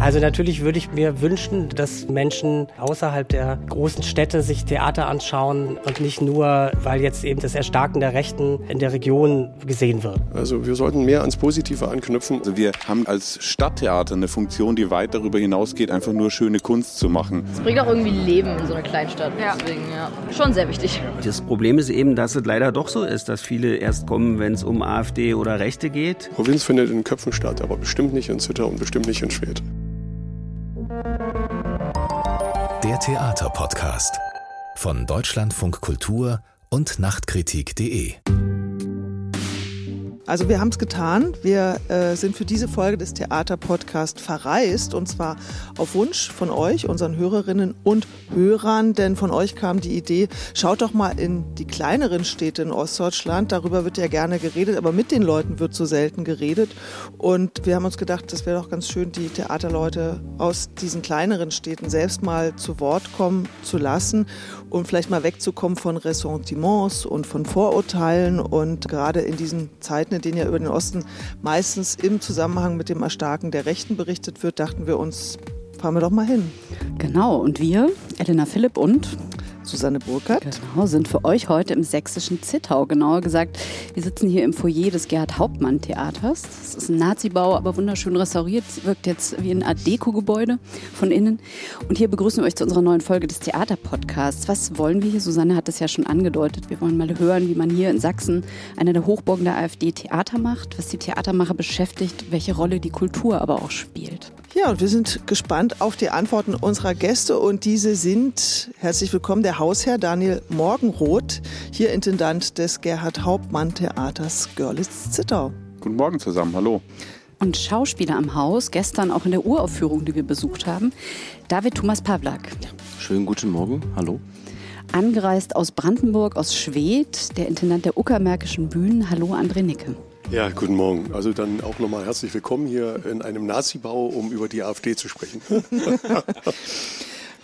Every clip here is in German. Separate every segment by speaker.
Speaker 1: Also natürlich würde ich mir wünschen, dass Menschen außerhalb der großen Städte sich Theater anschauen und nicht nur, weil jetzt eben das Erstarken der Rechten in der Region gesehen wird.
Speaker 2: Also wir sollten mehr ans Positive anknüpfen.
Speaker 3: Also wir haben als Stadttheater eine Funktion, die weit darüber hinausgeht, einfach nur schöne Kunst zu machen.
Speaker 4: Es bringt auch irgendwie Leben in so einer Kleinstadt. Ja. Deswegen, ja, schon sehr wichtig.
Speaker 5: Das Problem ist eben, dass es leider doch so ist, dass viele erst kommen, wenn es um AfD oder Rechte geht.
Speaker 2: Provinz findet in Köpfen statt, aber bestimmt nicht in Zitter und bestimmt nicht in Schwedt.
Speaker 6: Der Theaterpodcast von Deutschlandfunk Kultur und Nachtkritik.de.
Speaker 7: Also wir haben es getan. Wir äh, sind für diese Folge des Theaterpodcasts verreist und zwar auf Wunsch von euch, unseren Hörerinnen und Hörern, denn von euch kam die Idee, schaut doch mal in die kleineren Städte in Ostdeutschland. Darüber wird ja gerne geredet, aber mit den Leuten wird so selten geredet. Und wir haben uns gedacht, das wäre doch ganz schön, die Theaterleute aus diesen kleineren Städten selbst mal zu Wort kommen zu lassen und vielleicht mal wegzukommen von Ressentiments und von Vorurteilen und gerade in diesen Zeiten, in denen ja über den Osten meistens im Zusammenhang mit dem Erstarken der Rechten berichtet wird, dachten wir uns, fahren wir doch mal hin.
Speaker 8: Genau, und wir, Elena Philipp und
Speaker 7: Susanne Burkhardt.
Speaker 8: Genau, sind für euch heute im sächsischen Zittau. Genauer gesagt, wir sitzen hier im Foyer des Gerhard Hauptmann Theaters. Das ist ein Nazibau, aber wunderschön restauriert. Wirkt jetzt wie ein Art Deko-Gebäude von innen. Und hier begrüßen wir euch zu unserer neuen Folge des Theaterpodcasts. Was wollen wir hier? Susanne hat es ja schon angedeutet. Wir wollen mal hören, wie man hier in Sachsen, einer der Hochburgen der AfD, Theater macht, was die Theatermacher beschäftigt, welche Rolle die Kultur aber auch spielt.
Speaker 7: Ja, und wir sind gespannt auf die Antworten unserer Gäste und diese sind, herzlich willkommen, der Hausherr Daniel Morgenroth, hier Intendant des Gerhard Hauptmann Theaters Görlitz-Zittau.
Speaker 3: Guten Morgen zusammen, hallo.
Speaker 8: Und Schauspieler am Haus, gestern auch in der Uraufführung, die wir besucht haben, David Thomas Pawlak.
Speaker 9: Ja, schönen guten Morgen, hallo.
Speaker 8: Angereist aus Brandenburg, aus Schwedt, der Intendant der Uckermärkischen Bühnen. Hallo, André Nicke.
Speaker 2: Ja, guten Morgen. Also dann auch nochmal herzlich willkommen hier in einem Nazi-Bau, um über die AfD zu sprechen.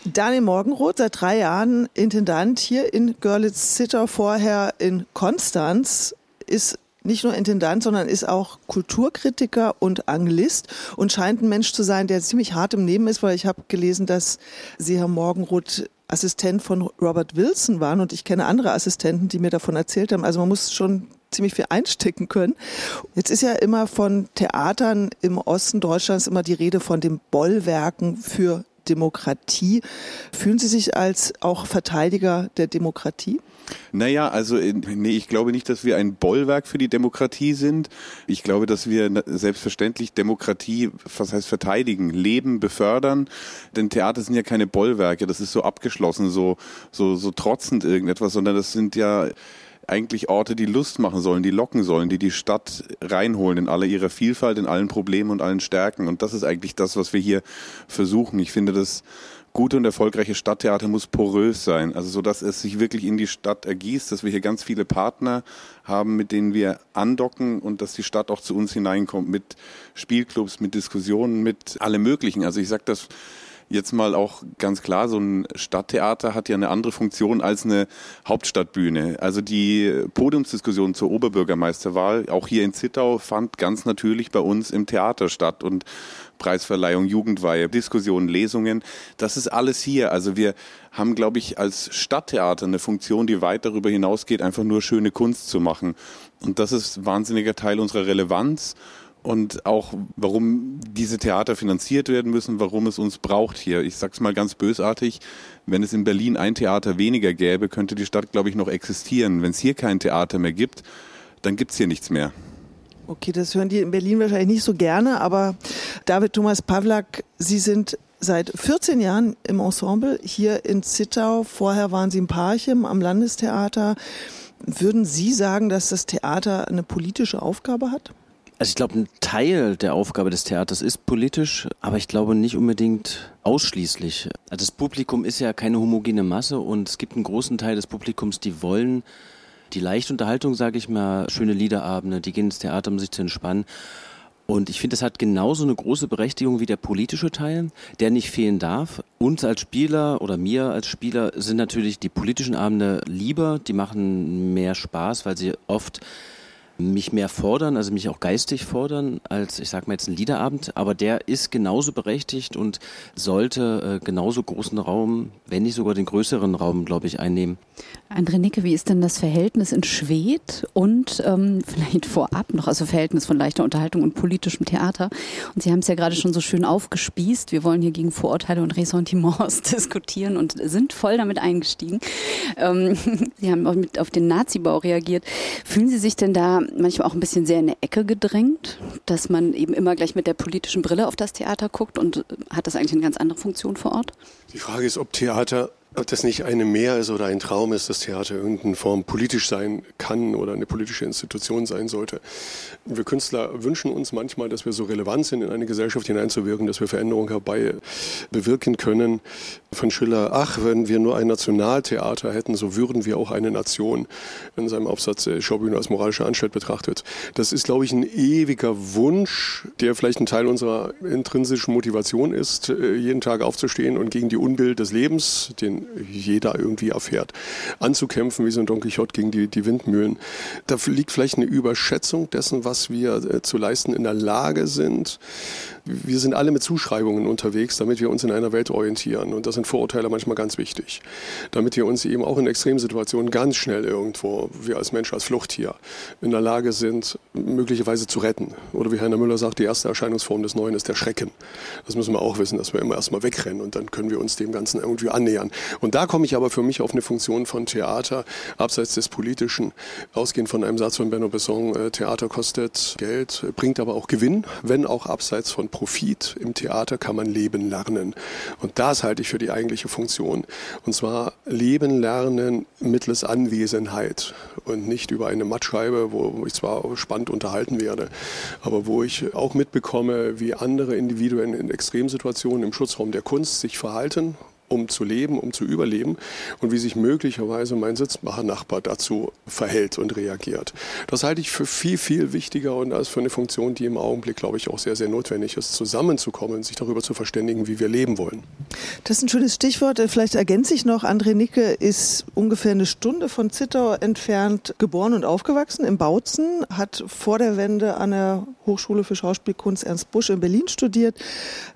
Speaker 7: Daniel Morgenroth, seit drei Jahren Intendant hier in Görlitz-Zittau, vorher in Konstanz, ist nicht nur Intendant, sondern ist auch Kulturkritiker und Anglist und scheint ein Mensch zu sein, der ziemlich hart im Leben ist, weil ich habe gelesen, dass Sie, Herr Morgenroth, Assistent von Robert Wilson waren und ich kenne andere Assistenten, die mir davon erzählt haben. Also man muss schon ziemlich viel einstecken können. Jetzt ist ja immer von Theatern im Osten Deutschlands immer die Rede von den Bollwerken für Demokratie. Fühlen Sie sich als auch Verteidiger der Demokratie?
Speaker 3: Naja, also nee, ich glaube nicht, dass wir ein Bollwerk für die Demokratie sind. Ich glaube, dass wir selbstverständlich Demokratie, was heißt verteidigen, leben, befördern. Denn Theater sind ja keine Bollwerke, das ist so abgeschlossen, so, so, so trotzend irgendetwas, sondern das sind ja eigentlich Orte, die Lust machen sollen, die locken sollen, die die Stadt reinholen in aller ihrer Vielfalt, in allen Problemen und allen Stärken. Und das ist eigentlich das, was wir hier versuchen. Ich finde, das gute und erfolgreiche Stadttheater muss porös sein, also so, dass es sich wirklich in die Stadt ergießt, dass wir hier ganz viele Partner haben, mit denen wir andocken und dass die Stadt auch zu uns hineinkommt mit Spielclubs, mit Diskussionen, mit allem Möglichen. Also ich sage das jetzt mal auch ganz klar, so ein Stadttheater hat ja eine andere Funktion als eine Hauptstadtbühne. Also die Podiumsdiskussion zur Oberbürgermeisterwahl, auch hier in Zittau, fand ganz natürlich bei uns im Theater statt und Preisverleihung, Jugendweihe, Diskussionen, Lesungen, das ist alles hier. Also wir haben, glaube ich, als Stadttheater eine Funktion, die weit darüber hinausgeht, einfach nur schöne Kunst zu machen. Und das ist wahnsinniger Teil unserer Relevanz und auch warum diese Theater finanziert werden müssen, warum es uns braucht hier. Ich sag's mal ganz bösartig, wenn es in Berlin ein Theater weniger gäbe, könnte die Stadt, glaube ich, noch existieren. Wenn es hier kein Theater mehr gibt, dann gibt's hier nichts mehr.
Speaker 7: Okay, das hören die in Berlin wahrscheinlich nicht so gerne, aber David Thomas Pawlak, Sie sind seit 14 Jahren im Ensemble hier in Zittau. Vorher waren Sie in Parchim am Landestheater. Würden Sie sagen, dass das Theater eine politische Aufgabe hat?
Speaker 9: Also ich glaube, ein Teil der Aufgabe des Theaters ist politisch, aber ich glaube nicht unbedingt ausschließlich. Also das Publikum ist ja keine homogene Masse und es gibt einen großen Teil des Publikums, die wollen die leichte Unterhaltung, sage ich mal, schöne Liederabende, die gehen ins Theater, um sich zu entspannen. Und ich finde, das hat genauso eine große Berechtigung wie der politische Teil, der nicht fehlen darf. Uns als Spieler oder mir als Spieler sind natürlich die politischen Abende lieber, die machen mehr Spaß, weil sie oft mich mehr fordern, also mich auch geistig fordern, als ich sag mal jetzt ein Liederabend, aber der ist genauso berechtigt und sollte äh, genauso großen Raum, wenn nicht sogar den größeren Raum, glaube ich, einnehmen.
Speaker 8: André Nicke, wie ist denn das Verhältnis in Schwedt und ähm, vielleicht vorab noch, also Verhältnis von leichter Unterhaltung und politischem Theater? Und Sie haben es ja gerade schon so schön aufgespießt. Wir wollen hier gegen Vorurteile und Ressentiments diskutieren und sind voll damit eingestiegen. Ähm, Sie haben auch mit auf den Nazibau reagiert. Fühlen Sie sich denn da manchmal auch ein bisschen sehr in eine Ecke gedrängt, dass man eben immer gleich mit der politischen Brille auf das Theater guckt und hat das eigentlich eine ganz andere Funktion vor Ort?
Speaker 2: Die Frage ist, ob Theater ob das nicht eine Mehr ist oder ein Traum ist, dass Theater irgendeine Form politisch sein kann oder eine politische Institution sein sollte. Wir Künstler wünschen uns manchmal, dass wir so relevant sind, in eine Gesellschaft hineinzuwirken, dass wir Veränderungen herbei bewirken können. Von Schiller, ach, wenn wir nur ein Nationaltheater hätten, so würden wir auch eine Nation in seinem Aufsatz äh, Schaubühne als moralische Anstalt betrachtet. Das ist, glaube ich, ein ewiger Wunsch, der vielleicht ein Teil unserer intrinsischen Motivation ist, äh, jeden Tag aufzustehen und gegen die Unbild des Lebens, den jeder irgendwie erfährt, anzukämpfen wie so ein Don Quixote gegen die, die Windmühlen. Da liegt vielleicht eine Überschätzung dessen, was wir äh, zu leisten in der Lage sind. Wir sind alle mit Zuschreibungen unterwegs, damit wir uns in einer Welt orientieren. Und da sind Vorurteile manchmal ganz wichtig. Damit wir uns eben auch in Extremsituationen ganz schnell irgendwo, wir als Mensch, als Fluchttier, in der Lage sind, möglicherweise zu retten. Oder wie Heiner Müller sagt, die erste Erscheinungsform des Neuen ist der Schrecken. Das müssen wir auch wissen, dass wir immer erstmal wegrennen und dann können wir uns dem Ganzen irgendwie annähern. Und da komme ich aber für mich auf eine Funktion von Theater, abseits des Politischen, ausgehend von einem Satz von Benno Besson, äh, Theater kostet Geld, bringt aber auch Gewinn, wenn auch abseits von Profit. Im Theater kann man leben lernen. Und das halte ich für die eigentliche Funktion. Und zwar leben lernen mittels Anwesenheit und nicht über eine Mattscheibe, wo ich zwar spannend unterhalten werde, aber wo ich auch mitbekomme, wie andere Individuen in Extremsituationen im Schutzraum der Kunst sich verhalten um zu leben, um zu überleben und wie sich möglicherweise mein Sitzmacher-Nachbar dazu verhält und reagiert. Das halte ich für viel, viel wichtiger und als für eine Funktion, die im Augenblick, glaube ich, auch sehr, sehr notwendig ist, zusammenzukommen, sich darüber zu verständigen, wie wir leben wollen.
Speaker 7: Das ist ein schönes Stichwort. Vielleicht ergänze ich noch, André Nicke ist ungefähr eine Stunde von Zittau entfernt geboren und aufgewachsen im Bautzen, hat vor der Wende an der Hochschule für Schauspielkunst Ernst Busch in Berlin studiert,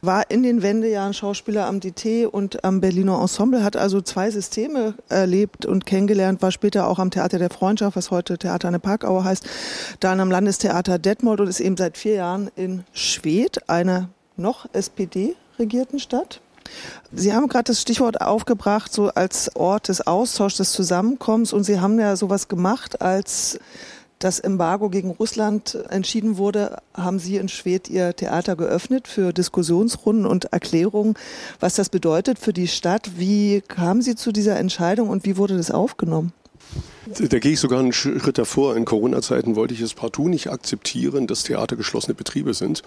Speaker 7: war in den Wendejahren Schauspieler am DT und am Berliner Ensemble, hat also zwei Systeme erlebt und kennengelernt, war später auch am Theater der Freundschaft, was heute Theater an der Parkauer heißt, dann am Landestheater Detmold und ist eben seit vier Jahren in Schwedt, einer noch SPD-regierten Stadt. Sie haben gerade das Stichwort aufgebracht, so als Ort des Austauschs, des Zusammenkommens. Und Sie haben ja sowas gemacht, als das Embargo gegen Russland entschieden wurde, haben Sie in Schwedt Ihr Theater geöffnet für Diskussionsrunden und Erklärungen, was das bedeutet für die Stadt. Wie kamen Sie zu dieser Entscheidung und wie wurde das aufgenommen?
Speaker 2: Da gehe ich sogar einen Schritt davor. In Corona-Zeiten wollte ich es partout nicht akzeptieren, dass Theater geschlossene Betriebe sind.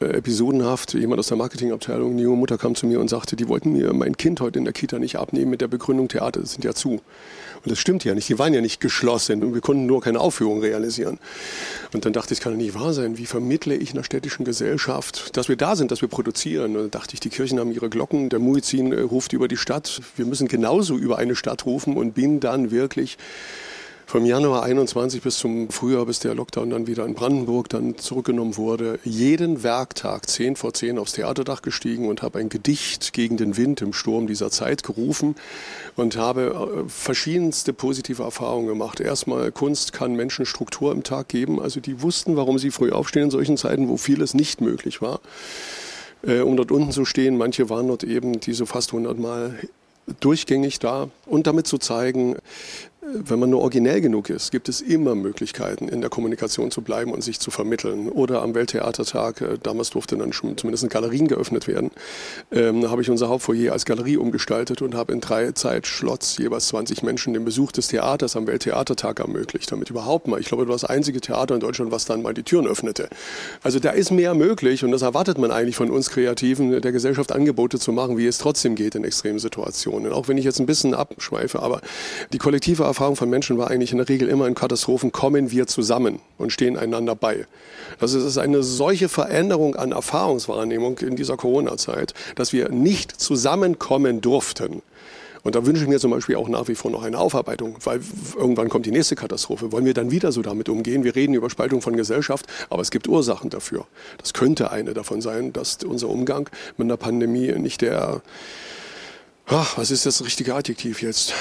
Speaker 2: Äh, episodenhaft, jemand aus der Marketingabteilung, die junge Mutter kam zu mir und sagte, die wollten mir mein Kind heute in der Kita nicht abnehmen mit der Begründung, Theater sind ja zu. Und das stimmt ja nicht. Die waren ja nicht geschlossen und wir konnten nur keine Aufführung realisieren. Und dann dachte ich, das kann doch nicht wahr sein. Wie vermittle ich einer städtischen Gesellschaft, dass wir da sind, dass wir produzieren? Und dann dachte ich, die Kirchen haben ihre Glocken, der Muizin äh, ruft über die Stadt. Wir müssen genauso über eine Stadt rufen und bin dann wirklich vom Januar 21 bis zum Frühjahr, bis der Lockdown dann wieder in Brandenburg dann zurückgenommen wurde, jeden Werktag 10 vor 10 aufs Theaterdach gestiegen und habe ein Gedicht gegen den Wind im Sturm dieser Zeit gerufen und habe äh, verschiedenste positive Erfahrungen gemacht. Erstmal, Kunst kann Menschen Struktur im Tag geben. Also die wussten, warum sie früh aufstehen in solchen Zeiten, wo vieles nicht möglich war äh, um dort unten zu stehen. Manche waren dort eben diese fast 100 Mal durchgängig da und damit zu zeigen, wenn man nur originell genug ist, gibt es immer Möglichkeiten, in der Kommunikation zu bleiben und sich zu vermitteln. Oder am Welttheatertag, äh, damals durfte dann schon zumindest Galerien geöffnet werden, ähm, habe ich unser Hauptfoyer als Galerie umgestaltet und habe in drei Zeitschlots jeweils 20 Menschen den Besuch des Theaters am Welttheatertag ermöglicht, damit überhaupt mal, ich glaube, das einzige Theater in Deutschland, was dann mal die Türen öffnete. Also da ist mehr möglich und das erwartet man eigentlich von uns Kreativen, der Gesellschaft Angebote zu machen, wie es trotzdem geht in extremen Situationen. Auch wenn ich jetzt ein bisschen abschweife, aber die kollektive Erfahrung von Menschen war eigentlich in der Regel immer in Katastrophen, kommen wir zusammen und stehen einander bei. Das ist eine solche Veränderung an Erfahrungswahrnehmung in dieser Corona-Zeit, dass wir nicht zusammenkommen durften Und da wünsche ich mir zum Beispiel auch nach wie vor noch eine Aufarbeitung, weil irgendwann kommt die nächste Katastrophe. Wollen wir dann wieder so damit umgehen? Wir reden über Spaltung von Gesellschaft, aber es gibt Ursachen dafür. Das könnte eine davon sein, dass unser Umgang mit einer Pandemie nicht der, ach, was ist das richtige Adjektiv jetzt?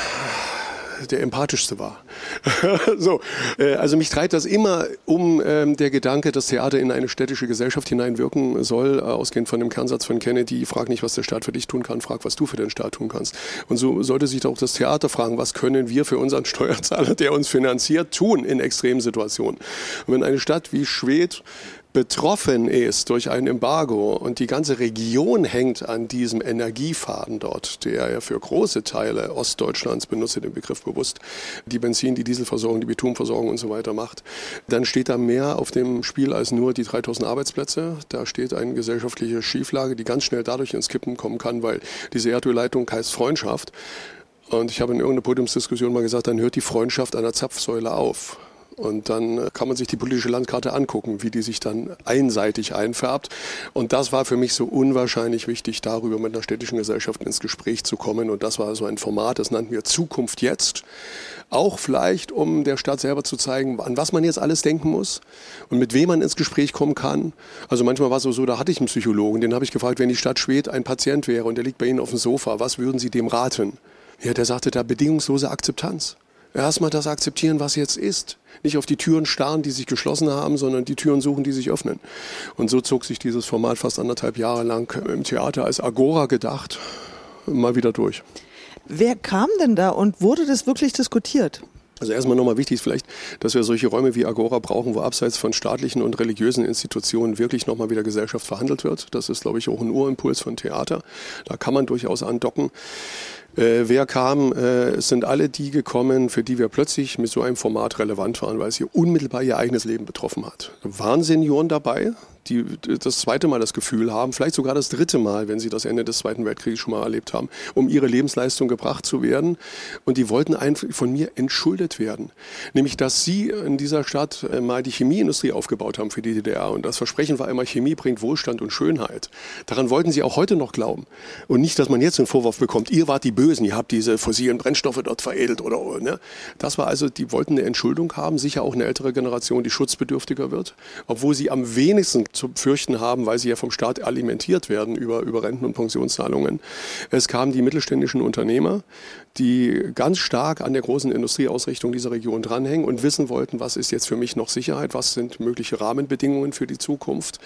Speaker 2: Der empathischste war. so, äh, also mich treibt das immer um ähm, der Gedanke, dass Theater in eine städtische Gesellschaft hineinwirken soll, äh, ausgehend von dem Kernsatz von Kennedy, frag nicht, was der Staat für dich tun kann, frag, was du für den Staat tun kannst. Und so sollte sich doch das Theater fragen, was können wir für unseren Steuerzahler, der uns finanziert, tun in extremen Situationen. Und wenn eine Stadt wie Schwedt betroffen ist durch ein Embargo und die ganze Region hängt an diesem Energiefaden dort, der ja für große Teile Ostdeutschlands, benutze den Begriff bewusst, die Benzin, die Dieselversorgung, die Betonversorgung und so weiter macht, dann steht da mehr auf dem Spiel als nur die 3000 Arbeitsplätze. Da steht eine gesellschaftliche Schieflage, die ganz schnell dadurch ins Kippen kommen kann, weil diese Erdölleitung heißt Freundschaft. Und ich habe in irgendeiner Podiumsdiskussion mal gesagt, dann hört die Freundschaft der Zapfsäule auf. Und dann äh, kann man sich die politische Landkarte angucken, wie die sich dann einseitig einfärbt. Und das war für mich so unwahrscheinlich wichtig, darüber mit einer städtischen Gesellschaft ins Gespräch zu kommen. Und das war so ein Format, das nannten wir Zukunft jetzt. Auch vielleicht, um der Stadt selber zu zeigen, an was man jetzt alles denken muss und mit wem man ins Gespräch kommen kann. Also manchmal war es so, da hatte ich einen Psychologen, den habe ich gefragt, wenn die Stadt Schwedt ein Patient wäre und der liegt bei Ihnen auf dem Sofa, was würden Sie dem raten? Ja, der sagte da bedingungslose Akzeptanz. Erstmal das akzeptieren, was jetzt ist. Nicht auf die Türen starren, die sich geschlossen haben, sondern die Türen suchen, die sich öffnen. Und so zog sich dieses Format fast anderthalb Jahre lang im Theater als Agora gedacht mal wieder durch.
Speaker 7: Wer kam denn da und wurde das wirklich diskutiert?
Speaker 2: Also erstmal nochmal wichtig ist vielleicht, dass wir solche Räume wie Agora brauchen, wo abseits von staatlichen und religiösen Institutionen wirklich nochmal wieder Gesellschaft verhandelt wird. Das ist, glaube ich, auch ein Urimpuls von Theater. Da kann man durchaus andocken. Äh, wer kam? Äh, es sind alle die gekommen, für die wir plötzlich mit so einem Format relevant waren, weil es hier unmittelbar ihr eigenes Leben betroffen hat. Da waren Senioren dabei, die das zweite Mal das Gefühl haben, vielleicht sogar das dritte Mal, wenn sie das Ende des Zweiten Weltkriegs schon mal erlebt haben, um ihre Lebensleistung gebracht zu werden. Und die wollten von mir entschuldet werden. Nämlich, dass sie in dieser Stadt äh, mal die Chemieindustrie aufgebaut haben für die DDR. Und das Versprechen war immer, Chemie bringt Wohlstand und Schönheit. Daran wollten sie auch heute noch glauben. Und nicht, dass man jetzt einen Vorwurf bekommt, ihr wart die Bösen, ihr habt diese fossilen Brennstoffe dort veredelt oder, ne? Das war also, die wollten eine Entschuldigung haben, sicher auch eine ältere Generation, die schutzbedürftiger wird, obwohl sie am wenigsten zu fürchten haben, weil sie ja vom Staat alimentiert werden über, über Renten- und Pensionszahlungen. Es kamen die mittelständischen Unternehmer, die ganz stark an der großen Industrieausrichtung dieser Region dranhängen und wissen wollten, was ist jetzt für mich noch Sicherheit, was sind mögliche Rahmenbedingungen für die Zukunft.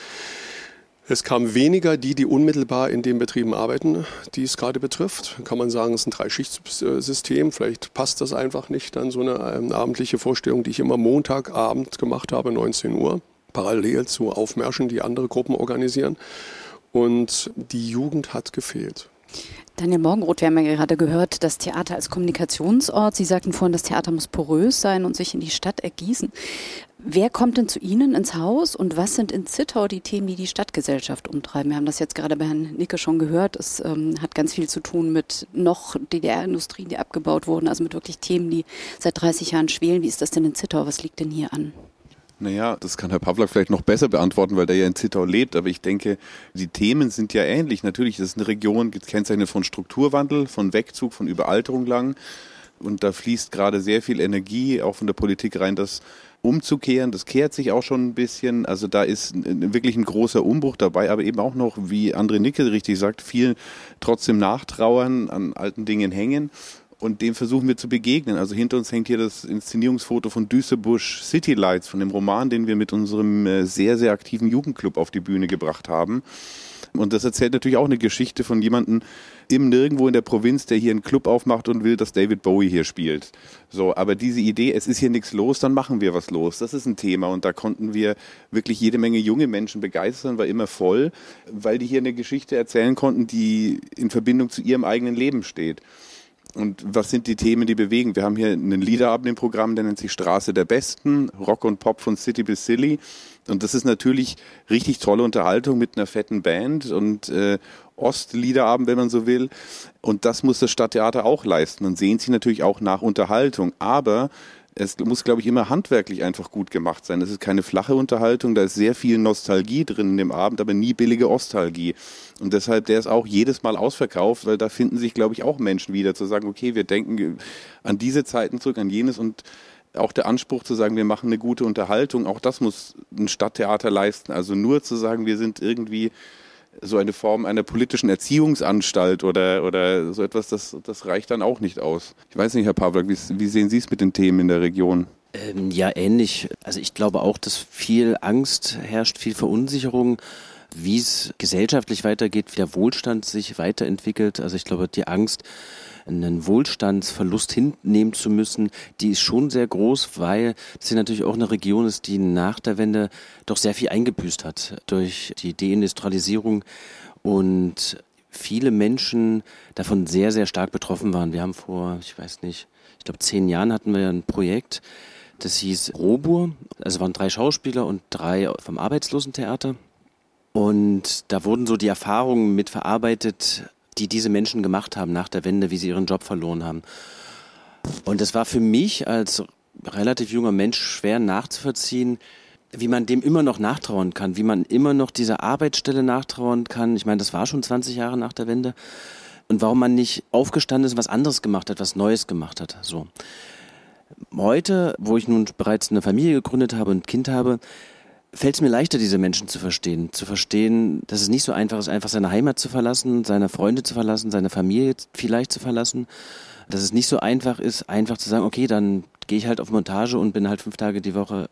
Speaker 2: Es kamen weniger die, die unmittelbar in den Betrieben arbeiten, die es gerade betrifft. Kann man sagen, es ist ein Dreischichtsystem. Vielleicht passt das einfach nicht an so eine ähm, abendliche Vorstellung, die ich immer Montagabend gemacht habe, 19 Uhr parallel zu Aufmärschen, die andere Gruppen organisieren. Und die Jugend hat gefehlt.
Speaker 8: Daniel Morgenroth, wir haben ja gerade gehört, das Theater als Kommunikationsort. Sie sagten vorhin, das Theater muss porös sein und sich in die Stadt ergießen. Wer kommt denn zu Ihnen ins Haus und was sind in Zittau die Themen, die die Stadtgesellschaft umtreiben? Wir haben das jetzt gerade bei Herrn Nicke schon gehört. Es ähm, hat ganz viel zu tun mit noch DDR-Industrien, die abgebaut wurden, also mit wirklich Themen, die seit 30 Jahren schwelen. Wie ist das denn in Zittau? Was liegt denn hier an?
Speaker 3: Naja, das kann Herr Pawlak vielleicht noch besser beantworten, weil der ja in Zittau lebt. Aber ich denke, die Themen sind ja ähnlich. Natürlich ist es eine Region gekennzeichnet von Strukturwandel, von Wegzug, von Überalterung lang. Und da fließt gerade sehr viel Energie auch von der Politik rein, das umzukehren. Das kehrt sich auch schon ein bisschen. Also da ist wirklich ein großer Umbruch dabei, aber eben auch noch, wie André Nickel richtig sagt, viel trotzdem nachtrauern, an alten Dingen hängen. Und dem versuchen wir zu begegnen. Also hinter uns hängt hier das Inszenierungsfoto von Düsselbusch City Lights, von dem Roman, den wir mit unserem äh, sehr, sehr aktiven Jugendclub auf die Bühne gebracht haben. Und das erzählt natürlich auch eine Geschichte von jemandem im Nirgendwo in der Provinz, der hier einen Club aufmacht und will, dass David Bowie hier spielt. So, aber diese Idee, es ist hier nichts los, dann machen wir was los. Das ist ein Thema und da konnten wir wirklich jede Menge junge Menschen begeistern, war immer voll, weil die hier eine Geschichte erzählen konnten, die in Verbindung zu ihrem eigenen Leben steht. Und was sind die Themen, die bewegen? Wir haben hier einen Liederabend im Programm, der nennt sich Straße der Besten, Rock und Pop von City bis Silly. Und das ist natürlich richtig tolle Unterhaltung mit einer fetten Band und äh, Ostliederabend, wenn man so will. Und das muss das Stadttheater auch leisten und sehen sich natürlich auch nach Unterhaltung. Aber es muss, glaube ich, immer handwerklich einfach gut gemacht sein. Es ist keine flache Unterhaltung, da ist sehr viel Nostalgie drin in dem Abend, aber nie billige Ostalgie. Und deshalb, der ist auch jedes Mal ausverkauft, weil da finden sich, glaube ich, auch Menschen wieder, zu sagen, okay, wir denken an diese Zeiten zurück, an jenes und auch der Anspruch zu sagen, wir machen eine gute Unterhaltung, auch das muss ein Stadttheater leisten. Also nur zu sagen, wir sind irgendwie so eine Form einer politischen Erziehungsanstalt oder, oder so etwas, das, das reicht dann auch nicht aus. Ich weiß nicht, Herr Pawlak, wie, wie sehen Sie es mit den Themen in der Region?
Speaker 9: Ähm, ja, ähnlich. Also ich glaube auch, dass viel Angst herrscht, viel Verunsicherung, wie es gesellschaftlich weitergeht, wie der Wohlstand sich weiterentwickelt. Also ich glaube, die Angst, einen Wohlstandsverlust hinnehmen zu müssen, die ist schon sehr groß, weil das hier natürlich auch eine Region ist, die nach der Wende doch sehr viel eingebüßt hat durch die Deindustrialisierung und viele Menschen davon sehr, sehr stark betroffen waren. Wir haben vor, ich weiß nicht, ich glaube zehn Jahren hatten wir ein Projekt, das hieß Robur. Also waren drei Schauspieler und drei vom Arbeitslosentheater. Und da wurden so die Erfahrungen mit verarbeitet, die diese Menschen gemacht haben nach der Wende, wie sie ihren Job verloren haben. Und es war für mich als relativ junger Mensch schwer nachzuvollziehen, wie man dem immer noch nachtrauern kann, wie man immer noch dieser Arbeitsstelle nachtrauern kann. Ich meine, das war schon 20 Jahre nach der Wende. Und warum man nicht aufgestanden ist und was anderes gemacht hat, was Neues gemacht hat. So. Heute, wo ich nun bereits eine Familie gegründet habe und ein Kind habe, fällt es mir leichter, diese Menschen zu verstehen. Zu verstehen, dass es nicht so einfach ist, einfach seine Heimat zu verlassen, seine Freunde zu verlassen, seine Familie vielleicht zu verlassen. Dass es nicht so einfach ist, einfach zu sagen, okay, dann gehe ich halt auf Montage und bin halt fünf Tage die Woche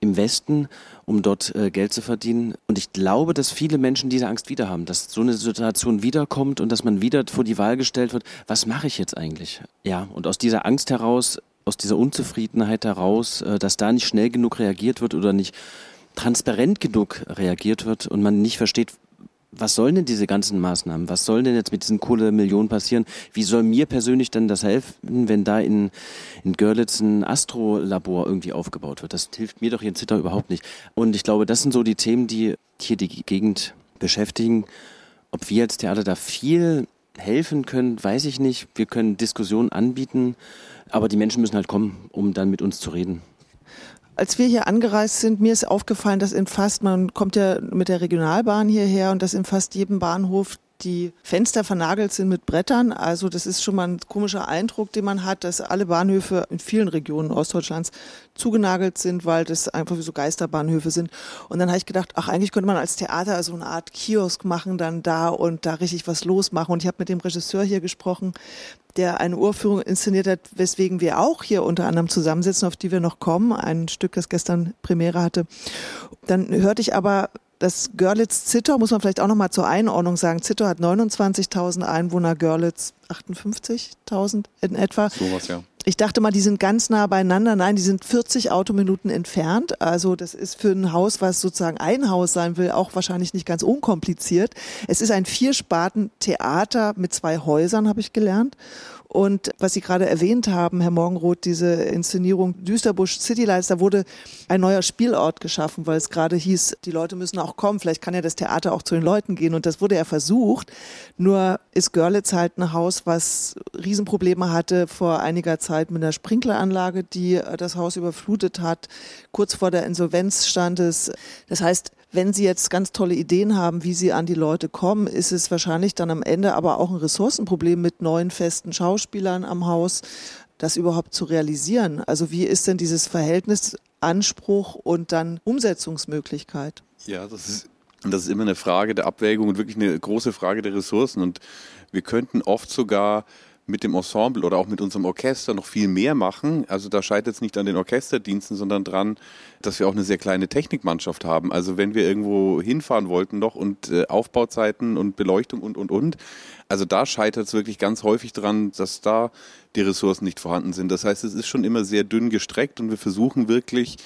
Speaker 9: im Westen, um dort äh, Geld zu verdienen. Und ich glaube, dass viele Menschen diese Angst wieder haben, dass so eine Situation wiederkommt und dass man wieder vor die Wahl gestellt wird, was mache ich jetzt eigentlich? Ja, und aus dieser Angst heraus, aus dieser Unzufriedenheit heraus, äh, dass da nicht schnell genug reagiert wird oder nicht transparent genug reagiert wird und man nicht versteht, was sollen denn diese ganzen Maßnahmen? Was soll denn jetzt mit diesen Kohlemillionen passieren? Wie soll mir persönlich denn das helfen, wenn da in, in Görlitz ein Astrolabor irgendwie aufgebaut wird? Das hilft mir doch hier in Zittau überhaupt nicht. Und ich glaube, das sind so die Themen, die hier die Gegend beschäftigen. Ob wir als Theater da viel helfen können, weiß ich nicht. Wir können Diskussionen anbieten, aber die Menschen müssen halt kommen, um dann mit uns zu reden.
Speaker 7: Als wir hier angereist sind, mir ist aufgefallen, dass in fast, man kommt ja mit der Regionalbahn hierher und dass in fast jedem Bahnhof die Fenster vernagelt sind mit Brettern. Also das ist schon mal ein komischer Eindruck, den man hat, dass alle Bahnhöfe in vielen Regionen Ostdeutschlands zugenagelt sind, weil das einfach wie so Geisterbahnhöfe sind. Und dann habe ich gedacht, ach, eigentlich könnte man als Theater so eine Art Kiosk machen dann da und da richtig was losmachen. Und ich habe mit dem Regisseur hier gesprochen, der eine Urführung inszeniert hat, weswegen wir auch hier unter anderem zusammensitzen, auf die wir noch kommen. Ein Stück, das gestern Premiere hatte. Dann hörte ich aber das Görlitz-Zittau, muss man vielleicht auch nochmal zur Einordnung sagen. Zittau hat 29.000 Einwohner, Görlitz 58.000 in etwa.
Speaker 3: Sowas, ja.
Speaker 7: Ich dachte mal, die sind ganz nah beieinander. Nein, die sind 40 Autominuten entfernt. Also das ist für ein Haus, was sozusagen ein Haus sein will, auch wahrscheinlich nicht ganz unkompliziert. Es ist ein Viersparten-Theater mit zwei Häusern, habe ich gelernt. Und was Sie gerade erwähnt haben, Herr Morgenroth, diese Inszenierung Düsterbusch City Lights, da wurde ein neuer Spielort geschaffen, weil es gerade hieß, die Leute müssen auch kommen. Vielleicht kann ja das Theater auch zu den Leuten gehen. Und das wurde ja versucht. Nur ist Görlitz halt ein Haus, was Riesenprobleme hatte vor einiger Zeit mit einer Sprinkleranlage, die das Haus überflutet hat. Kurz vor der Insolvenz stand es. Das heißt, wenn Sie jetzt ganz tolle Ideen haben, wie Sie an die Leute kommen, ist es wahrscheinlich dann am Ende aber auch ein Ressourcenproblem mit neuen festen Schauspielern am Haus, das überhaupt zu realisieren. Also wie ist denn dieses Verhältnis Anspruch und dann Umsetzungsmöglichkeit?
Speaker 3: Ja, das ist, das ist immer eine Frage der Abwägung und wirklich eine große Frage der Ressourcen. Und wir könnten oft sogar mit dem Ensemble oder auch mit unserem Orchester noch viel mehr machen. Also da scheitert es nicht an den Orchesterdiensten, sondern dran, dass wir auch eine sehr kleine Technikmannschaft haben. Also wenn wir irgendwo hinfahren wollten noch und äh, Aufbauzeiten und Beleuchtung und, und, und. Also da scheitert es wirklich ganz häufig dran, dass da die Ressourcen nicht vorhanden sind. Das heißt, es ist schon immer sehr dünn gestreckt und wir versuchen wirklich,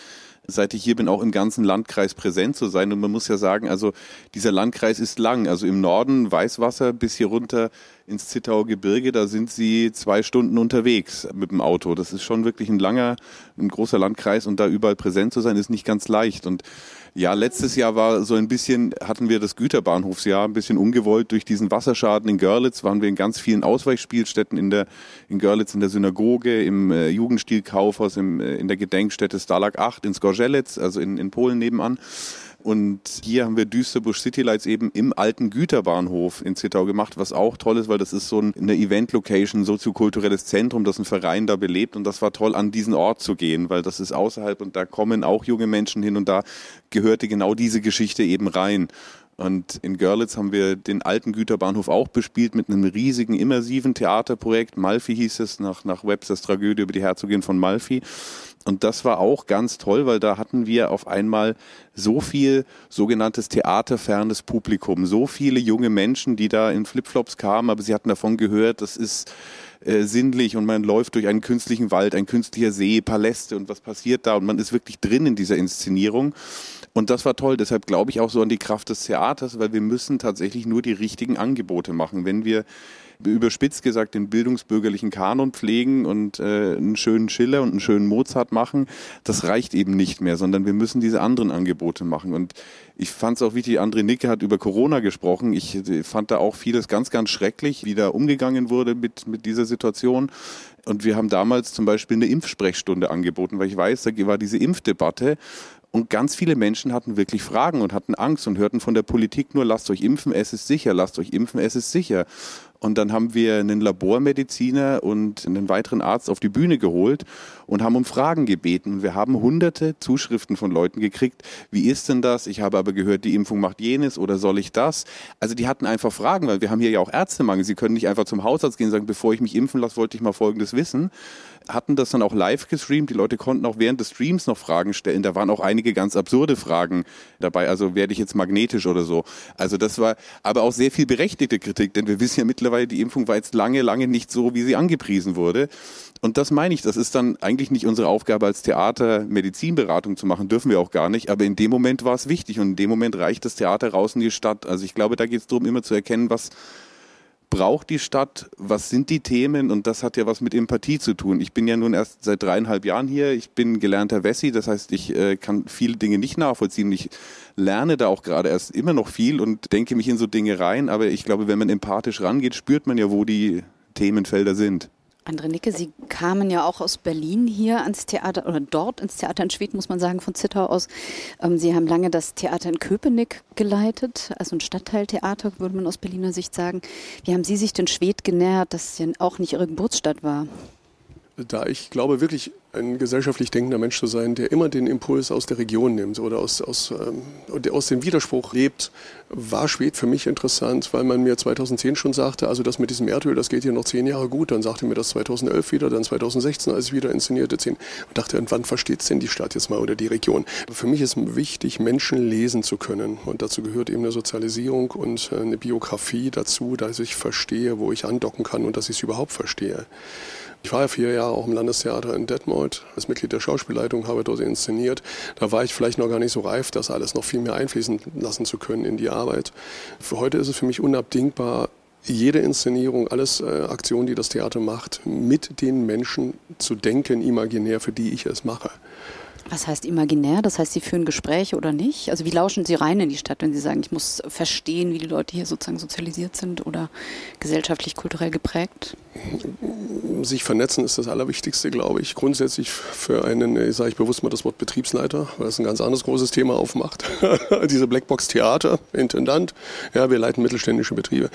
Speaker 3: seit ich hier bin, auch im ganzen Landkreis präsent zu sein. Und man muss ja sagen, also dieser Landkreis ist lang. Also im Norden Weißwasser bis hier runter ins Zittauer Gebirge, da sind sie zwei Stunden unterwegs mit dem Auto. Das ist schon wirklich ein langer, ein großer Landkreis und da überall präsent zu sein, ist nicht ganz leicht. Und Ja, letztes Jahr war so ein bisschen, hatten wir das Güterbahnhofsjahr ein bisschen ungewollt durch diesen Wasserschaden in Görlitz, waren wir in ganz vielen Ausweichspielstätten in der, in Görlitz in der Synagoge, im äh, Jugendstil-Kaufhaus, im, äh, in der Gedenkstätte Stalag 8 in Skorzelec, also in, in Polen nebenan. Und hier haben wir Düsterbusch City Lights eben im alten Güterbahnhof in Zittau gemacht, was auch toll ist, weil das ist so eine Event-Location, soziokulturelles Zentrum, das ein Verein da belebt. Und das war toll, an diesen Ort zu gehen, weil das ist außerhalb und da kommen auch junge Menschen hin und da gehörte genau diese Geschichte eben rein. Und in Görlitz haben wir den alten Güterbahnhof auch bespielt mit einem riesigen immersiven Theaterprojekt. Malfi hieß es nach, nach Websters Tragödie über die Herzogin von Malfi. Und das war auch ganz toll, weil da hatten wir auf einmal so viel sogenanntes theaterfernes Publikum, so viele junge Menschen, die da in Flipflops kamen, aber sie hatten davon gehört, das ist äh, sinnlich und man läuft durch einen künstlichen Wald, ein künstlicher See, Paläste und was passiert da und man ist wirklich drin in dieser Inszenierung. Und das war toll. Deshalb glaube ich auch so an die Kraft des Theaters, weil wir müssen tatsächlich nur die richtigen Angebote machen. Wenn wir überspitzt gesagt den bildungsbürgerlichen Kanon pflegen und äh, einen schönen Schiller und einen schönen Mozart machen, das reicht eben nicht mehr, sondern wir müssen diese anderen Angebote machen. Und ich fand es auch wichtig, André Nicke hat über Corona gesprochen. Ich äh, fand da auch vieles ganz, ganz schrecklich, wie da umgegangen wurde mit, mit dieser Situation. Und wir haben damals zum Beispiel eine Impfsprechstunde angeboten, weil ich weiß, da war diese Impfdebatte und ganz viele Menschen hatten wirklich Fragen und hatten Angst und hörten von der Politik nur, lasst euch impfen, es ist sicher, lasst euch impfen, es ist sicher. Und dann haben wir einen Labormediziner und einen weiteren Arzt auf die Bühne geholt und haben um Fragen gebeten. Wir haben hunderte Zuschriften von Leuten gekriegt. Wie ist denn das? Ich habe aber gehört, die Impfung macht jenes oder soll ich das? Also die hatten einfach Fragen, weil wir haben hier ja auch Ärztemangel. Sie können nicht einfach zum Hausarzt gehen und sagen, bevor ich mich impfen lasse, wollte ich mal Folgendes wissen. Hatten das dann auch live gestreamt. Die Leute konnten auch während des Streams noch Fragen stellen. Da waren auch einige ganz absurde Fragen dabei. Also werde ich jetzt magnetisch oder so. Also das war aber auch sehr viel berechtigte Kritik, denn wir wissen ja mittlerweile, die Impfung war jetzt lange, lange nicht so, wie sie angepriesen wurde. Und das meine ich, das ist dann eigentlich nicht unsere Aufgabe als Theater, Medizinberatung zu machen, dürfen wir auch gar nicht. Aber in dem Moment war es wichtig und in dem Moment reicht das Theater raus in die Stadt. Also ich glaube, da geht es darum, immer zu erkennen, was braucht die Stadt, was sind die Themen und das hat ja was mit Empathie zu tun. Ich bin ja nun erst seit dreieinhalb Jahren hier, ich bin gelernter Wessi, das heißt, ich äh, kann viele Dinge nicht nachvollziehen. Ich lerne da auch gerade erst immer noch viel und denke mich in so Dinge rein, aber ich glaube, wenn man empathisch rangeht, spürt man ja, wo die Themenfelder sind.
Speaker 8: Andre Nicke, Sie kamen ja auch aus Berlin hier ans Theater oder dort ins Theater in Schwedt, muss man sagen, von Zittau aus. Ähm, Sie haben lange das Theater in Köpenick geleitet, also ein Stadtteiltheater, würde man aus Berliner Sicht sagen. Wie haben Sie sich den Schwedt genähert, das ja auch nicht Ihre Geburtsstadt war?
Speaker 2: Da ich glaube wirklich ein gesellschaftlich denkender Mensch zu sein, der immer den Impuls aus der Region nimmt oder aus, aus, ähm, aus dem Widerspruch lebt, war Schwed für mich interessant, weil man mir 2010 schon sagte, also das mit diesem Erdöl, das geht hier noch zehn Jahre gut. Dann sagte mir das 2011 wieder, dann 2016, als ich wieder inszenierte, zehn. Und dachte, und wann versteht es denn die Stadt jetzt mal oder die Region? Für mich ist wichtig, Menschen lesen zu können. Und dazu gehört eben eine Sozialisierung und äh, eine Biografie dazu, dass ich verstehe, wo ich andocken kann und dass ich es überhaupt verstehe. Ich war ja vier Jahre auch im Landestheater in Detmold als Mitglied der Schauspielleitung, habe dort inszeniert. Da war ich vielleicht noch gar nicht so reif, das alles noch viel mehr einfließen lassen zu können in die Arbeit. Für heute ist es für mich unabdingbar, jede Inszenierung, alles äh, Aktionen, die das Theater macht, mit den Menschen zu denken, imaginär, für die ich es mache.
Speaker 8: Was heißt imaginär? Das heißt, Sie führen Gespräche oder nicht? Also wie lauschen Sie rein in die Stadt, wenn Sie sagen, ich muss verstehen, wie die Leute hier sozusagen sozialisiert sind oder gesellschaftlich, kulturell geprägt?
Speaker 2: Sich vernetzen ist das Allerwichtigste, glaube ich. Grundsätzlich für einen, ich sage ich bewusst mal das Wort Betriebsleiter, weil es ein ganz anderes großes Thema aufmacht. Diese Blackbox-Theater, Intendant, ja, wir leiten mittelständische Betriebe.